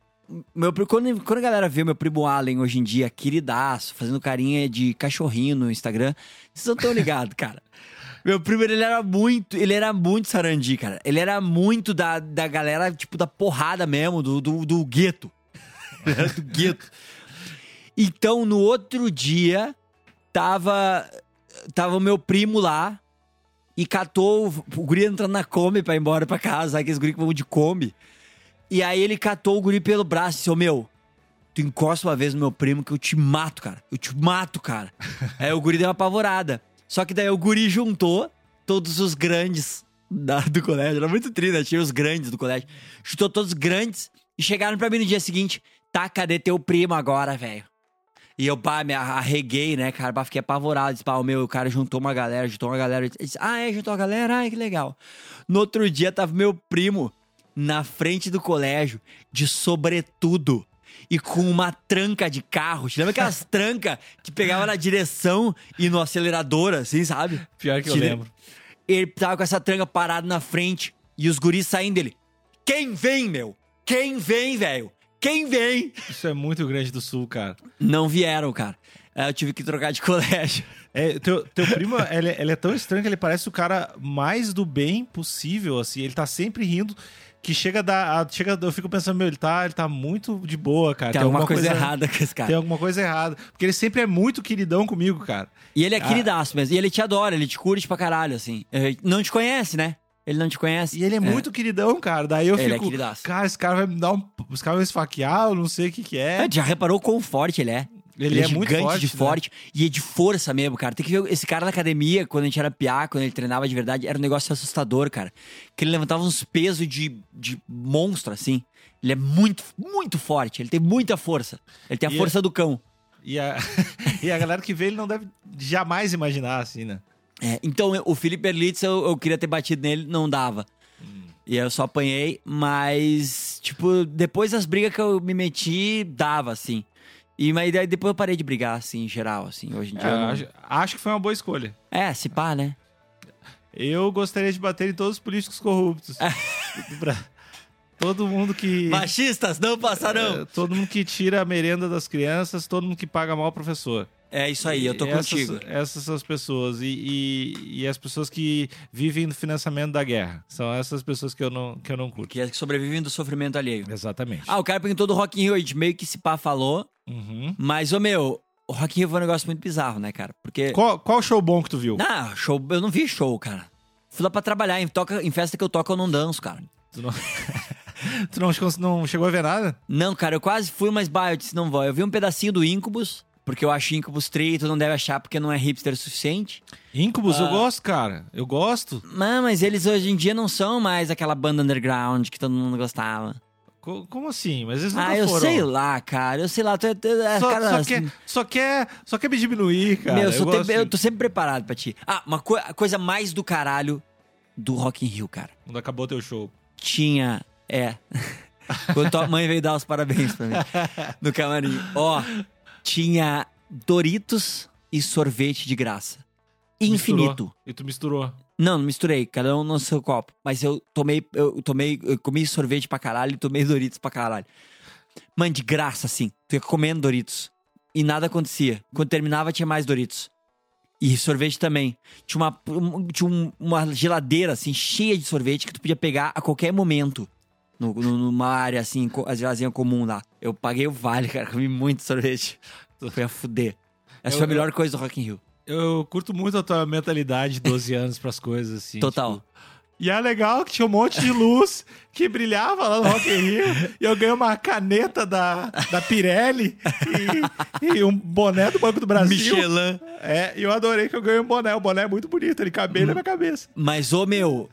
Meu, quando, quando a galera vê meu primo Allen hoje em dia, queridaço, fazendo carinha de cachorrinho no Instagram, vocês não estão ligados, cara. Meu primo, ele era muito, ele era muito sarandi, cara. Ele era muito da, da galera, tipo, da porrada mesmo, do, do, do gueto. Ele era do gueto. Então, no outro dia, tava, tava o meu primo lá e catou o, o guri entrando na Kombi pra ir embora pra casa, aqueles guri que vão de Kombi. E aí ele catou o guri pelo braço e disse, ô meu, tu encosta uma vez no meu primo que eu te mato, cara. Eu te mato, cara. aí o guri deu uma apavorada. Só que daí o guri juntou todos os grandes da- do colégio. Era muito triste, né? Tinha os grandes do colégio. Juntou todos os grandes e chegaram pra mim no dia seguinte. Tá, cadê teu primo agora, velho? E eu, pá, me arreguei, né, cara? Pá, fiquei apavorado. Disse, pá, o meu o cara juntou uma galera, juntou uma galera. Disse, ah, é, juntou a galera? Ai, que legal. No outro dia tava meu primo na frente do colégio, de sobretudo. E com uma tranca de carro. Te lembra aquelas trancas que pegava na direção e no acelerador, assim, sabe? Pior que eu Tira- lembro. Ele tava com essa tranca parado na frente e os guris saindo dele. Quem vem, meu? Quem vem, velho? Quem vem? Isso é muito grande do sul, cara. Não vieram, cara. Aí Eu tive que trocar de colégio. É, teu, teu primo, ele, ele é tão estranho que ele parece o cara mais do bem possível, assim. Ele tá sempre rindo, que chega a dar... a- Chega, eu fico pensando, meu, ele tá, ele tá muito de boa, cara. Tem alguma coisa, errada com esse cara. Tem alguma coisa errada. Porque ele sempre é muito queridão comigo, cara. E ele é Ah. queridaço mesmo. E ele te adora, ele te curte pra caralho, assim. Ele não te conhece, né? Ele não te conhece. E ele é, muito queridão, cara. Daí eu Ele é fico, queridaço. cara, esse cara vai me dar um... Os caras vão esfaquear, eu não sei o que que é. É, já reparou quão forte ele é? Ele é muito gigante, forte, de né? forte e é de força mesmo, cara. Tem que ver esse cara na academia, quando a gente era piá, quando ele treinava de verdade, era um negócio assustador, cara. Que ele levantava uns pesos de, de monstro, assim. Ele é muito, muito forte, ele tem muita força. Ele tem a E força do cão. E a, e a galera que vê ele não deve jamais imaginar, assim, né? É, então, o Felipe Erlitz, eu, eu queria ter batido nele, não dava. E eu só apanhei, mas, tipo, depois das brigas que eu me meti, dava, assim. E mas daí depois eu parei de brigar, assim, em geral, assim. Hoje em dia. É, não- acho, acho que foi uma boa escolha. É, se pá, né? Eu gostaria de bater em todos os políticos corruptos. Pra- todo mundo que. Machistas, não passarão! é, todo mundo que tira a merenda das crianças, todo mundo que paga mal o professor. É isso aí, eu tô essas, contigo. Essas são as pessoas. E, e, e as pessoas que vivem do financiamento da guerra. São essas pessoas que eu não, que eu não curto. Que é que sobrevivem do sofrimento alheio. Exatamente. Ah, o cara perguntou do Rock in Rio, a gente meio que se pá falou. Uhum. Mas, ô meu, o Rock in Rio foi um negócio muito bizarro, né, cara? Porque... Qual, qual show bom que tu viu? Não, show, eu não vi show, cara. Fui lá pra trabalhar, em, toca, em festa que eu toco eu não danço, cara. Tu não, tu não, não chegou a ver nada? Não, cara, eu quase fui, mas bah, eu disse não vou. Eu vi um pedacinho do Incubus, porque eu acho Incubus tri, tu não deve achar porque não é hipster o suficiente. Incubus, eu Ah. gosto, cara. Eu gosto. Mas, mas eles hoje em dia não são mais aquela banda underground que todo mundo gostava. Co- como assim? Mas eles nunca Ah, eu foram. sei lá, cara. Eu sei lá, tu é, tu é Só, cara, só assim, quer, só, quer, só quer me diminuir, cara. Meu, eu, eu, tô sempre preparado pra ti. Ah, uma co- a coisa mais do caralho do Rock in Rio, cara. Quando acabou teu show. Tinha. É. Quando tua mãe veio dar os parabéns pra mim. No camarim. Ó, tinha Doritos e sorvete de graça. Infinito. Misturou. E tu misturou. Não, não misturei, cada um no seu copo. Mas eu tomei, eu tomei, eu comi sorvete pra caralho e tomei Doritos pra caralho. Mano, de graça, assim. Tu ia comendo Doritos. E nada acontecia. Quando terminava, tinha mais Doritos. E sorvete também. Tinha uma, um- tinha um- uma geladeira, assim, cheia de sorvete que tu podia pegar a qualquer momento. No, no- numa área, assim, co- a gelazinha comum lá. Eu paguei o vale, cara. Comi muito sorvete. Foi a fuder. Essa Eu- foi a melhor coisa do Rock in Rio. Eu curto muito a tua mentalidade de 12 anos pras coisas, assim. Total. tipo. E é legal que tinha um monte de luz que brilhava lá no Rock in Rio. e eu ganhei uma caneta da, da Pirelli e, e um boné do Banco do Brasil. Michelin. É, e eu adorei que eu ganhei um boné. O boné é muito bonito, ele cabe na minha cabeça. Mas, ô meu,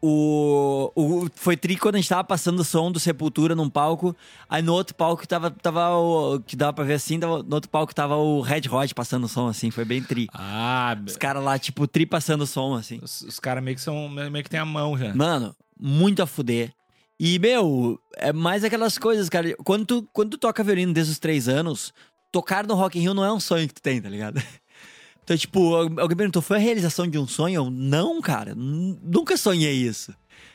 O, o, foi tri quando a gente tava passando o som do Sepultura num palco. Aí no outro palco tava, tava o. Que dava pra ver assim, tava, no outro palco tava o Red Hot passando o som, assim. Foi bem tri. Ah, Os caras lá, tipo, tri passando o som, assim. os, os caras meio que são. meio que tem a mão já. Mano, muito a fuder. E, meu, é mais aquelas coisas, cara. Quando tu, quando tu toca violino desde os três anos, tocar no Rock in Rio não é um sonho que tu tem, tá ligado? Então, tipo, alguém perguntou, foi a realização de um sonho? Eu, não, cara, nunca sonhei isso.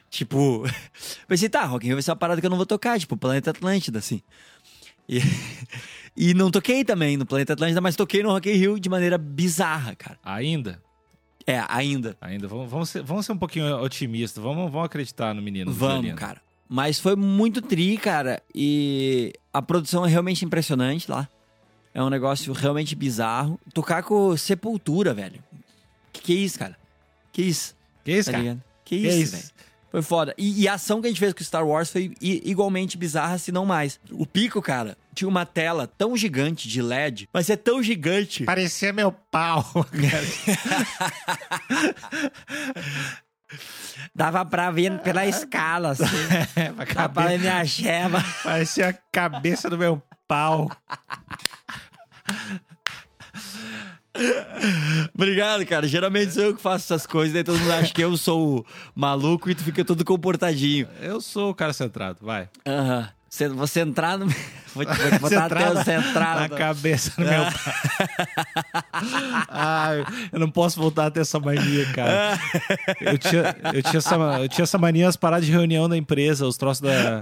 Tipo, pensei, tá, Rock in Rio vai ser uma parada que eu não vou tocar, tipo, Planeta Atlântida, assim. E, e não toquei também no Planeta Atlântida, mas toquei no Rock in Rio de maneira bizarra, cara. Ainda? É, ainda. Ainda. Vamos, vamos, ser, vamos ser um pouquinho otimistas. Vamos, vamos acreditar no menino. Vamos, violino. cara. Mas foi muito tri, cara. E a produção é realmente impressionante lá. É um negócio realmente bizarro. Tocar com Sepultura, velho. Que que é isso, cara? Que isso, Que isso, tá cara? ligado? Que Que isso, isso? velho. Foi foda. E, e a ação que a gente fez com Star Wars foi igualmente bizarra, se não mais. O pico, cara, tinha uma tela tão gigante de LED, mas é tão gigante. Parecia meu pau. Dava pra ver pela escala, assim. É, Dava pra ver minha gema. Parecia a cabeça do meu pau. Obrigado, cara. Geralmente sou eu que faço essas coisas, daí todo mundo acha que eu sou o maluco e tu fica todo comportadinho. Eu sou o cara centrado, vai. Aham. Você, você entrar no. Vou te, vou te botar até Centrado você entrar na cabeça do meu pau. Ai, eu não posso voltar a ter essa mania, cara. Eu tinha, eu tinha, essa, eu tinha essa mania as paradas de reunião da empresa, os troços da.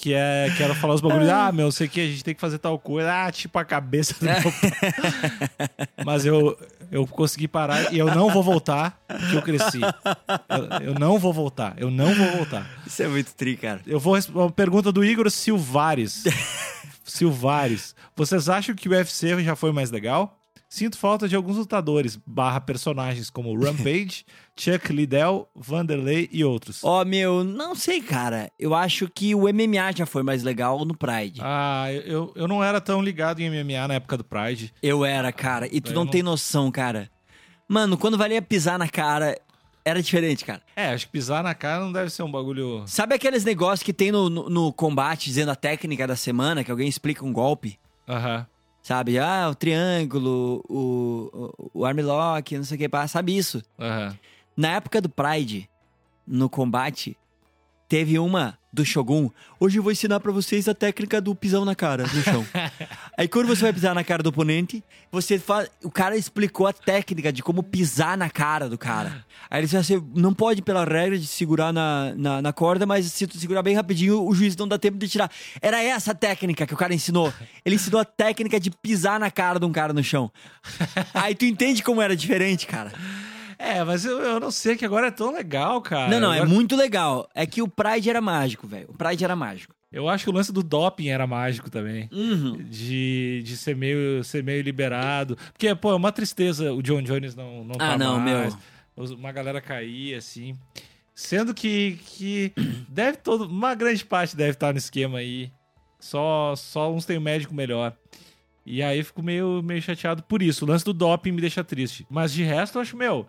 Que, é, que era falar os bagulhos, ah, meu, sei que a gente tem que fazer tal coisa, ah, tipo a cabeça do meu pau. Mas eu, eu consegui parar e eu não vou voltar, porque eu cresci. Eu, eu não vou voltar, eu não vou voltar. Isso é muito tri, cara. Eu vou responder uma pergunta do Igor Silvares. Silvares. Vocês acham que o UFC já foi mais legal? Sinto falta de alguns lutadores, barra personagens como Rampage, Chuck Liddell, Vanderlei e outros. Ó, meu, não sei, cara. Eu acho que o MMA já foi mais legal no Pride. Ah, eu, eu não era tão ligado em MMA na época do Pride. Eu era, cara. E tu Eu não, não- tem noção, cara. Mano, quando valia pisar na cara, era diferente, cara. É, acho que pisar na cara não deve ser um bagulho. Sabe aqueles negócios que tem no, no, no combate dizendo a técnica da semana, que alguém explica um golpe? Aham. Sabe? Ah, o triângulo, o, o, o armlock, não sei o que, pá. sabe isso? Aham. Na época do Pride, no combate, teve uma do Shogun. Hoje eu vou ensinar pra vocês a técnica do pisão na cara no chão. Aí quando você vai pisar na cara do oponente, você faz. O cara explicou a técnica de como pisar na cara do cara. Aí ele disse assim: não pode, pela regra, de segurar na, na, na corda, mas se tu segurar bem rapidinho, o juiz não dá tempo de tirar. Era essa a técnica que o cara ensinou. Ele ensinou a técnica de pisar na cara de um cara no chão. Aí tu entende como era diferente, cara. É, mas eu, eu não sei que agora é tão legal, cara. Não, não, é Agora- muito legal. É que o Pride era mágico, velho. O Pride era mágico. Eu acho que o lance do doping era mágico também. Uhum. de, de ser, meio, ser meio liberado. Porque, pô, é uma tristeza o John Jones não, não Ah, tá não, mais. meu. Uma galera cair, assim. Sendo que, que deve todo. Uma grande parte deve estar no esquema aí. Só, só uns tem um médico melhor. E aí eu fico meio, meio chateado por isso. O lance do doping me deixa triste. Mas de resto, eu acho, meu.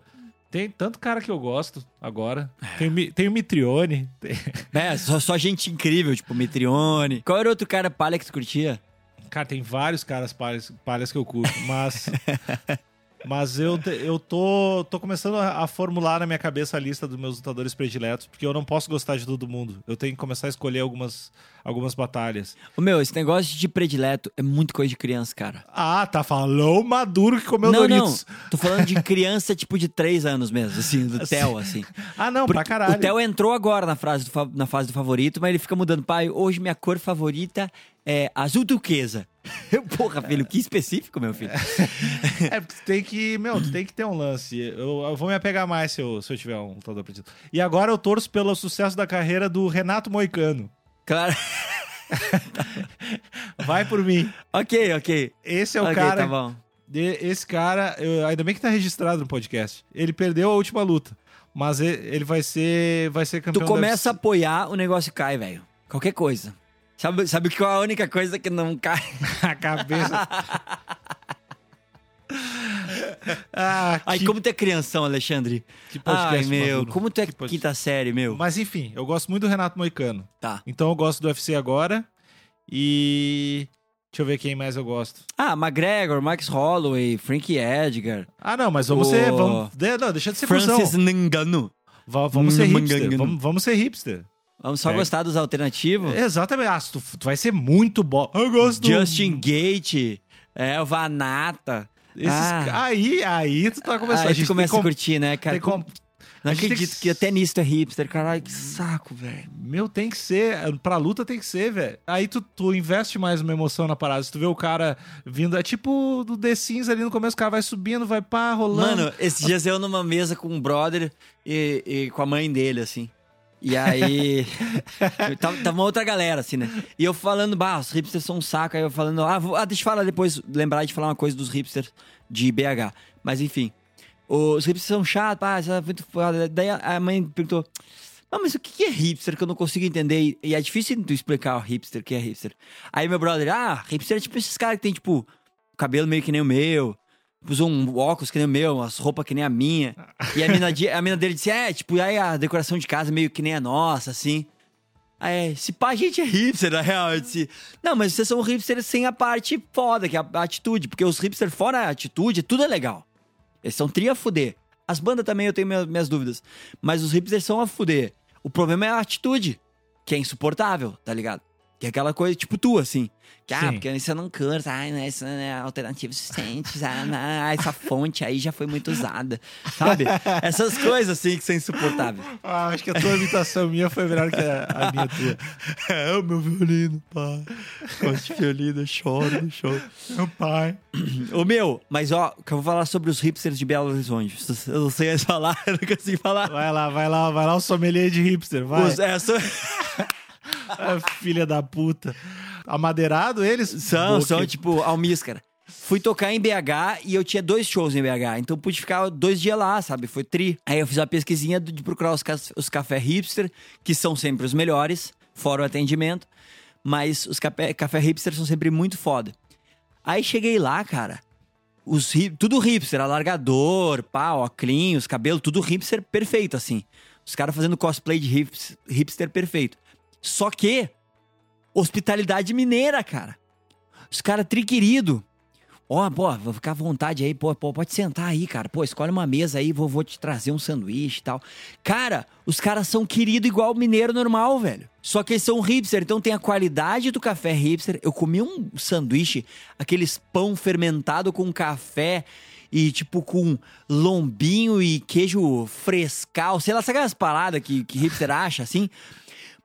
Tem tanto cara que eu gosto agora. Tem, o Mi- tem o Mitrione. tem- É, só, só gente incrível, tipo Mitrione. Qual era outro cara palha que tu curtia? Cara, tem vários caras palhas, palhas que eu curto, mas. mas eu, eu tô, tô começando a, a formular na minha cabeça a lista dos meus lutadores prediletos, porque eu não posso gostar de todo mundo. Eu tenho que começar a escolher algumas, algumas batalhas. Ô, meu, esse negócio de predileto é muito coisa de criança, cara. Ah, tá falando o maduro que comeu não, Doritos. não. Tô falando de criança, tipo, de três anos mesmo, assim, do Theo, assim. Ah, não, Porque pra caralho. O Theo entrou agora na, frase do na fase do favorito, mas ele fica mudando. Pai, hoje minha cor favorita é azul turquesa. Porra, filho, que específico, meu filho. É, porque tu tem que, meu, tu tem que ter um lance. Eu, eu vou me apegar mais se eu, se eu tiver um lutador predileto. E agora eu torço pelo sucesso da carreira do Renato Moicano. Claro. Vai por mim. ok, ok. Esse é o ok, cara tá bom. Esse cara, eu- ainda bem que tá registrado no podcast. Ele perdeu a última luta, mas ele vai ser, vai ser Tu campeão. começa a apoiar, o negócio cai, velho. Qualquer coisa. Sabe, sabe qual é a única coisa que não cai? a cabeça. Ah, Ai, que, como tu é crianção, Alexandre. que podcast Ai, meu, maduro. como tu é Que quinta série, meu. Mas enfim, eu gosto muito do Renato Moicano. Tá. Então eu gosto do UFC agora. E. Deixa eu ver quem mais eu gosto. Ah, McGregor, Max Holloway, Frankie Edgar, Ah, não, mas vamos O- ser. Vamos, de- não, deixa de ser Francis cuzão. Ngannou. Va- Vamos ser hipster. Vamos, vamos ser hipster. Vamos só É. gostar dos alternativos. Exatamente. Ah, tu, tu vai ser muito bom. Eu gosto do- Justin Gate, é, o Vanata. Esses- Ah. Aí, aí tu tá começando. Aí a gente começa a com- curtir, né, cara? com- Não acredito que- que... até nisso tu é hipster. Caralho, que saco, velho. Meu, tem que ser. Pra luta tem que ser, velho. Aí tu, tu investe mais uma emoção na parada. Se tu vê o cara vindo, é tipo do The Sims ali no começo, o cara vai subindo, vai pá, rolando. Mano, esses dias eu numa mesa com um brother e, e com a mãe dele, assim. E aí. tava, tava uma outra galera, assim, né? E eu falando, bah, os hipsters são um saco. Aí eu falando, ah, vou- ah, deixa eu falar depois, lembrar de falar uma coisa dos hipsters de BH. Mas enfim. Os hipsters são chatos, pá, isso é muito foda. Daí a mãe perguntou. Ah, mas o que é hipster que eu não consigo entender? E- E é difícil tu explicar o hipster, o que é hipster. Aí meu brother, ah, hipster é tipo esses caras que tem, tipo, cabelo meio que nem o meu, usou um óculos que nem o meu, umas roupas que nem a minha. E a mina, a mina dele disse, é, tipo, aí a decoração de casa meio que nem a nossa, assim. Aí, se pá, a gente é hipster, na real. Disse, não, mas vocês são hipsters sem a parte foda, que é a atitude. Porque os hipsters fora a atitude, tudo é legal. Eles são tri a fuder. As bandas também eu tenho minhas, minhas dúvidas. Mas os hipsters são a fuder. O problema é a atitude, que é insuportável, tá ligado? Que é aquela coisa tipo tu, assim. Que, ah, Sim. porque isso eu não curto, ai, né, isso é alternativo suficiente, ah, não, ah, essa fonte aí já foi muito usada, sabe? Essas coisas, assim, que são insuportáveis. Ah, acho que a tua imitação minha foi melhor que a, a minha tua. É o meu violino, pá. Gosto de violino, eu choro, eu choro. Meu pai. Ô, meu, mas ó, que eu vou falar sobre os hipsters de Belo Horizonte. Eu não sei falar, eu não consigo falar. Vai lá, vai lá, vai lá o sommelier de hipster, vai. Os, é, sou- filha da puta. Amadeirado eles? São, Boca- são tipo almíscara. Fui tocar em BH e eu tinha dois shows em BH, então pude ficar dois dias lá, sabe? Foi tri. Aí eu fiz uma pesquisinha de procurar os, os café hipster, que são sempre os melhores, fora o atendimento, mas os café, café hipster são sempre muito foda. Aí cheguei lá, cara, os tudo hipster, alargador, pá, óculos, cabelo, tudo hipster perfeito, assim. Os caras fazendo cosplay de hips- hipster perfeito. Só que, hospitalidade mineira, cara. Os caras triquerido. Ó, pô, vou ficar à vontade aí, pô, pô, pode sentar aí, cara. Pô, escolhe uma mesa aí, vou, vou te trazer um sanduíche e tal. Cara, os caras são querido igual mineiro normal, velho. Só que eles são hipster, então tem a qualidade do café hipster. Eu comi um sanduíche, aqueles pão fermentado com café e tipo com lombinho e queijo frescal, sei lá, sabe aquelas paradas que, que hipster acha, assim?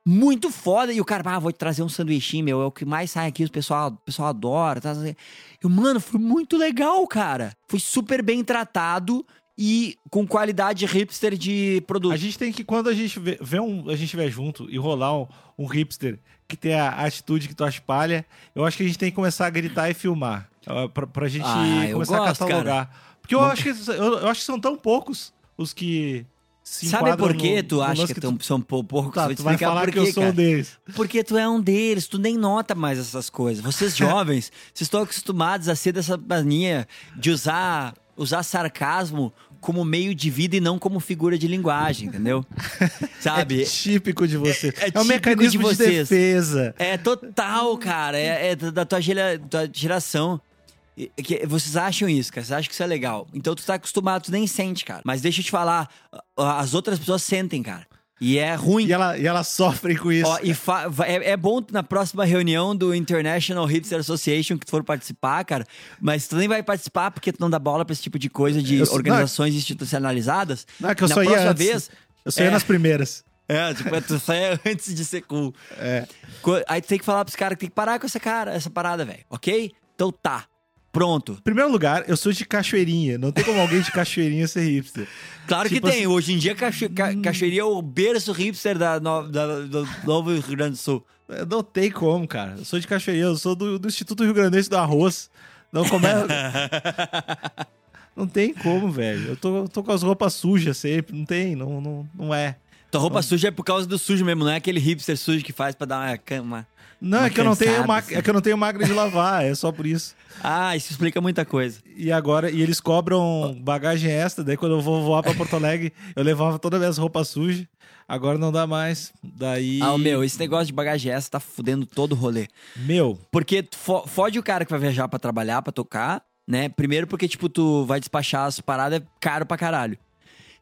Muito foda. E o cara, ah, vou te trazer um sanduichinho, meu. É o que mais sai aqui, o pessoal, o pessoal adora. Tá? Eu, mano, foi muito legal, cara. Fui super bem tratado e com qualidade hipster de produto. A gente tem que, quando a gente vê, vê um, a gente estiver junto e rolar um, um hipster que tem a atitude que tu espalha, eu acho que a gente tem que começar a gritar e filmar. Pra, pra gente Ah, começar gosto, a catalogar. Porque eu acho, que, eu, eu acho que são tão poucos os que Sabe por que tu acha lance que, tu- são pou- poucos? Tá, Vou tu vai falar por que eu quê, sou cara. um deles. Porque tu é um deles, tu nem nota mais essas coisas. Vocês jovens, vocês estão acostumados a ser dessa mania de usar, usar sarcasmo como meio de vida e não como figura de linguagem, entendeu? Sabe? É típico de você. É- é É, um mecanismo de de, defesa. É total, cara. É, é da tua, gera- tua geração. E- que vocês acham isso, cara. Vocês acham que isso é legal. Então tu tá acostumado, tu nem sente, cara. Mas deixa eu te falar, as outras pessoas sentem, cara. E é ruim. E ela, e ela sofre com isso. Ó, e é, é bom na próxima reunião do International Hipster Association que tu for participar, cara. Mas tu nem vai participar porque tu não dá bola pra esse tipo de coisa de Eu sou- organizações institucionalizadas. Não, é que eu na só ia antes. vez. Eu só ia É. nas primeiras. É, tipo, tu sai antes de ser cool. É. Aí tu tem que falar pros caras que tem que parar com essa cara, essa parada, velho. Ok? Então tá. Pronto. Primeiro lugar, eu sou de cachoeirinha. Não tem como alguém de cachoeirinha ser hipster. Claro Tipo que tem. assim- Hoje em dia, cacho... ca- cachoeirinha é o berço hipster da no... da- do Novo Rio Grande do Sul. É, Não tem como, cara. Eu sou de cachoeirinha. Eu sou do, do Instituto Rio Grandense do Arroz. Não começa. não tem como, velho. Eu tô, eu tô com as roupas sujas sempre. Não tem, não, não, não é. Tua roupa suja é por causa do sujo mesmo, não é aquele hipster sujo que faz pra dar uma cama. Não, Uma é que eu não tenho ma- assim. é que eu não tenho máquina de lavar, é só por isso. Ah, isso explica muita coisa. E agora, e eles cobram bagagem extra, daí quando eu vou voar pra Porto Alegre, eu levava todas as minhas roupas sujas. Agora não dá mais. Daí. Ah, meu, esse negócio de bagagem essa tá fudendo todo o rolê. Meu, Porque fo- fode o cara que vai viajar pra trabalhar, pra tocar, né? Primeiro porque, tipo, tu vai despachar as paradas é caro pra caralho.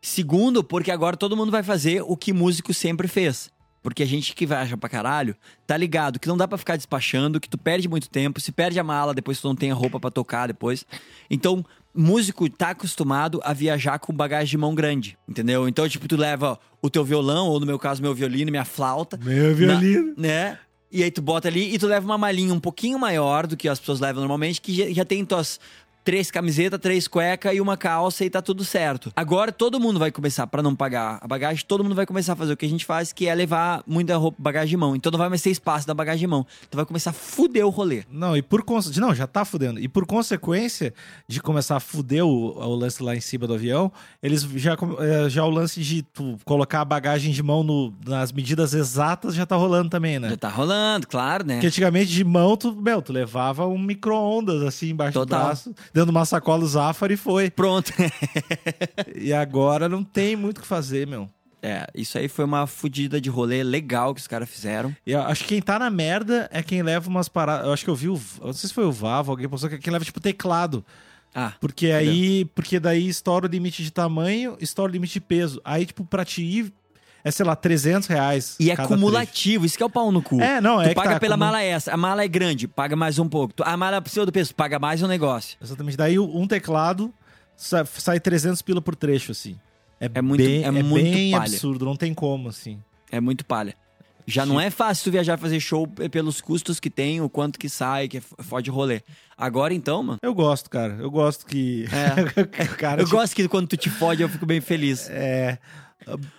Segundo, porque agora todo mundo vai fazer o que músico sempre fez. Porque a gente que viaja pra caralho, tá ligado que não dá pra ficar despachando, que tu perde muito tempo, se perde a mala, depois tu não tem a roupa pra tocar depois. Então, músico tá acostumado a viajar com bagagem de mão grande, entendeu? Então, tipo, tu leva o teu violão, ou no meu caso, meu violino, minha flauta, meu violino. na- né? E aí tu bota ali e tu leva uma malinha um pouquinho maior do que as pessoas levam normalmente, que já, já tem tuas três camisetas, três cuecas e uma calça e tá tudo certo. Agora todo mundo vai começar, pra não pagar a bagagem, todo mundo vai começar a fazer o que a gente faz, que é levar muita roupa, bagagem de mão. Então não vai mais ter espaço da bagagem de mão. Tu vai começar a fuder o rolê. Não, e por consequência. Não, já tá fudendo. E por consequência de começar a fuder o, o lance lá em cima do avião, eles já, eh, já o lance de tu colocar a bagagem de mão no- nas medidas exatas já tá rolando também, né? Já tá rolando, claro, né? Porque antigamente de mão, tu, meu, tu levava um micro-ondas assim embaixo Total. do braço, de uma sacola Zafari e foi. Pronto. E agora não tem muito o que fazer, meu. é, isso aí foi uma fudida de rolê legal que os caras fizeram. E eu acho que quem tá na merda é quem leva umas paradas. Eu acho que eu vi o. Eu não sei se foi o Vavo, alguém postou que é quem leva, tipo, teclado. Ah, Porque aí. Porque daí estoura o limite de tamanho, estoura o limite de peso. Aí, tipo, pra te ir, é, sei lá, 300 reais. E é cumulativo, isso que é o pau no cu. trecho. É, não, Tu é que paga tá, pela como- mala essa. A mala é grande, paga mais um pouco. Tu- A mala precisa do peso, paga mais um negócio. Exatamente. Daí um teclado sa- sai 300 pila por trecho, assim. É muito- bem, é muito bem palha. absurdo, não tem como, assim. É muito palha. Já não é fácil tu viajar e fazer show pelos custos que tem, o quanto que sai, que é fode rolê. Agora então, mano. Eu gosto, cara. Eu gosto que. É. cara, Eu tipo, gosto que quando tu te fode, eu fico bem feliz. É.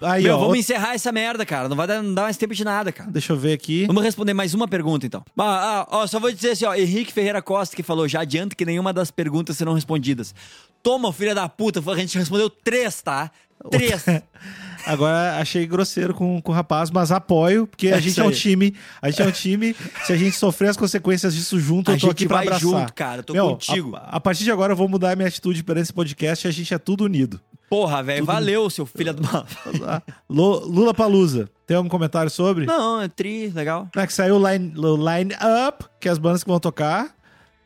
Aí, Meu, ó. vamos outra- encerrar essa merda, cara. Não vai dar, não dar mais tempo de nada, cara. Deixa eu ver aqui. Vamos responder mais uma pergunta, então. Ah, ah, ó, só vou dizer assim, ó. Henrique Ferreira Costa que falou, já adianta que nenhuma das perguntas serão respondidas. Toma, filha da puta. A gente respondeu três, tá? Três. Agora achei grosseiro com, com o rapaz, mas apoio, porque a É gente é um time. A gente é um time. Se a gente sofrer as consequências disso junto, A eu tô aqui pra vai abraçar. junto, cara. Eu tô Meu, contigo. A, a partir de agora eu vou mudar a minha atitude perante esse podcast e a gente é tudo unido. Porra, velho. Valeu, seu filho de uma... Lu- Lula Palusa. Tem algum comentário sobre? Não, é tri, legal. É que saiu o line, line Up, que é as bandas que vão tocar.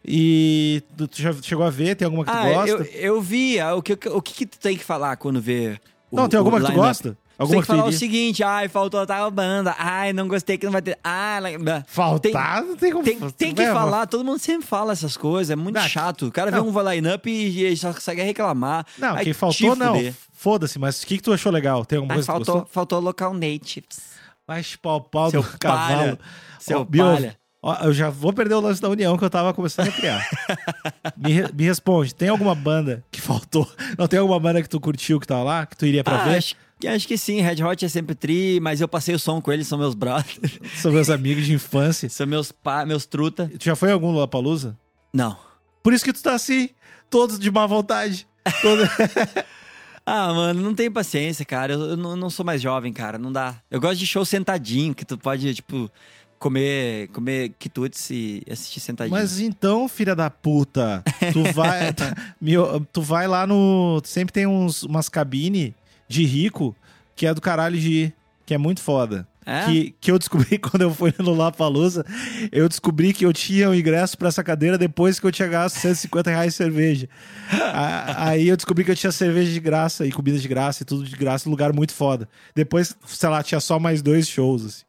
E tu tu já chegou a ver? Tem alguma que tu Ah, gosta? eu, eu vi. ah, O que, o que, que tu tem que falar quando vê o Não, tem alguma que tu gosta? Tu Alguma tem que falar o seguinte, ai, faltou tal banda, ai, não gostei que não vai ter, ah, Faltar? não tem como. Tem, tem que É, falar, todo mundo sempre fala essas coisas, é muito Não, chato. O cara não. vê um line-up e, e só consegue reclamar. Não, Ai, quem faltou, não. Foda-se, mas o que, que tu achou legal? Tem alguma Ai, coisa que faltou, gostou? faltou local natives. Vai chupar o pau Seu do cavalo. palha. Seu Bill, palha. ó, eu já vou perder o lance da união que eu tava começando a criar. me, re- me responde, tem alguma banda que faltou? Não tem alguma banda que tu curtiu que tava lá? Que tu iria pra Ah, ver? acho, acho que sim, Red Hot é sempre tri, mas eu passei o som com eles, são meus brothers, São meus amigos de infância. são meus pá, meus truta. Tu já foi em algum Lollapalooza? Não. Por isso que tu tá assim, todos de má vontade. Todo... Ah, mano, não tenho paciência, cara. Eu, eu não, não sou mais jovem, cara. Não dá. Eu gosto de show sentadinho, que tu pode, tipo, comer, comer quitutes e assistir sentadinho. Mas então, filha da puta, tu vai, tu vai lá no, sempre tem uns, umas cabine de rico que é do caralho de ir, que é muito foda. É? Que, que eu descobri quando eu fui no Lapalusa, eu descobri que eu tinha o ingresso pra essa cadeira depois que eu tinha gasto 150 reais de cerveja. A- Aí eu descobri que eu tinha cerveja de graça e comida de graça e tudo de graça, um lugar muito foda. Depois, sei lá, tinha só mais dois shows, assim.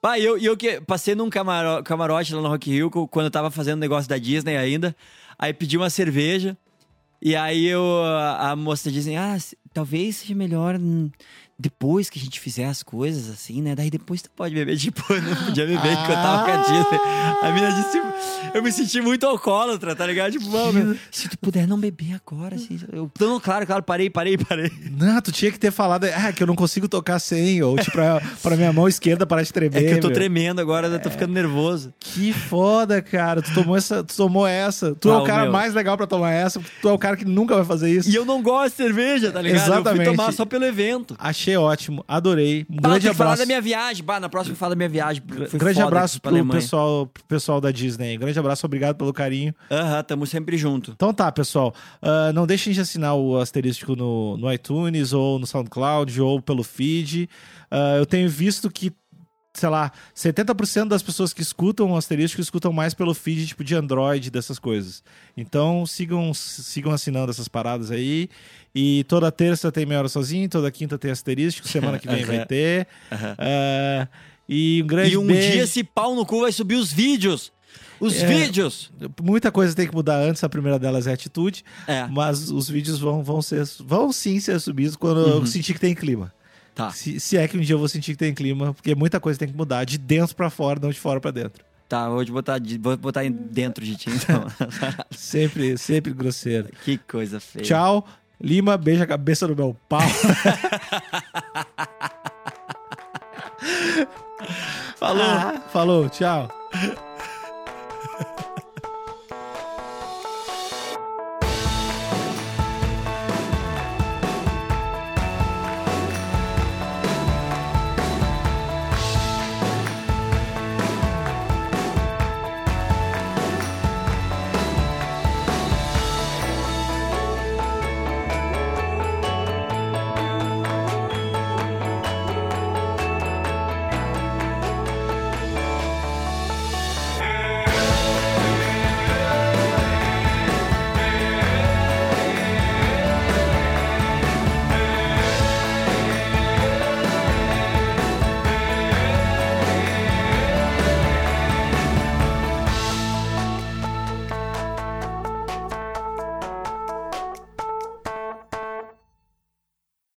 Pá, e eu, eu que passei num camaro- camarote lá no Rock Hill, quando eu tava fazendo negócio da Disney ainda. Aí pedi uma cerveja. E aí eu, a moça dizem, ah, se- talvez seja melhor hum, depois que a gente fizer as coisas, assim, né? Daí depois tu pode beber. Tipo, eu não podia beber enquanto eu tava com a Disney. A mina disse, eu me senti muito alcoólatra, tá ligado? Tipo, mano, se tu puder não beber agora, assim. Eu, não, claro, claro, parei, parei, parei. Não, tu tinha que ter falado, ah, que eu não consigo tocar sem, ou tipo, pra, pra minha mão esquerda parar de tremer. É que eu tô meu. tremendo agora, eu tô ficando nervoso. Que foda, cara. Tu tomou essa, tu tomou essa. Tu é Ah, o o cara meu. mais legal pra tomar essa, porque tu é o cara que nunca vai fazer isso. E eu não gosto de cerveja, tá ligado? Eu Exatamente. fui tomar só pelo evento. Achei Achei ótimo, adorei. Um Bah, grande tem que falar abraço. da minha viagem. Bah, na próxima fala da minha viagem. Foi grande foda abraço pro Alemanha. pessoal, pro pessoal da Disney. Grande abraço, obrigado pelo carinho. Aham, tamo sempre junto. Então tá, pessoal. Ah, não deixem de assinar o asterístico no, no iTunes ou no SoundCloud ou pelo feed. Ah, eu tenho visto que, sei lá, 70% das pessoas que escutam o asterístico escutam mais pelo feed tipo de Android, dessas coisas. Então sigam, sigam assinando essas paradas aí. E toda terça tem meia hora sozinho, toda quinta tem asterístico, semana que vem vai ter. Ah, e um grande E um beijo. dia esse pau no cu vai subir os vídeos. Os É. vídeos. Muita coisa tem que mudar antes, a primeira delas é a atitude. É, Mas os vídeos vão, vão, ser, vão sim ser subidos quando eu sentir que tem clima. Tá. Se, se é que um dia eu vou sentir que tem clima, porque muita coisa tem que mudar de dentro pra fora, não de fora pra dentro. Tá, vou te botar, vou botar dentro de ti, então. Sempre, sempre grosseiro. que coisa feia. Tchau. Lima, beija a cabeça no meu pau. Falou. Falou, tchau.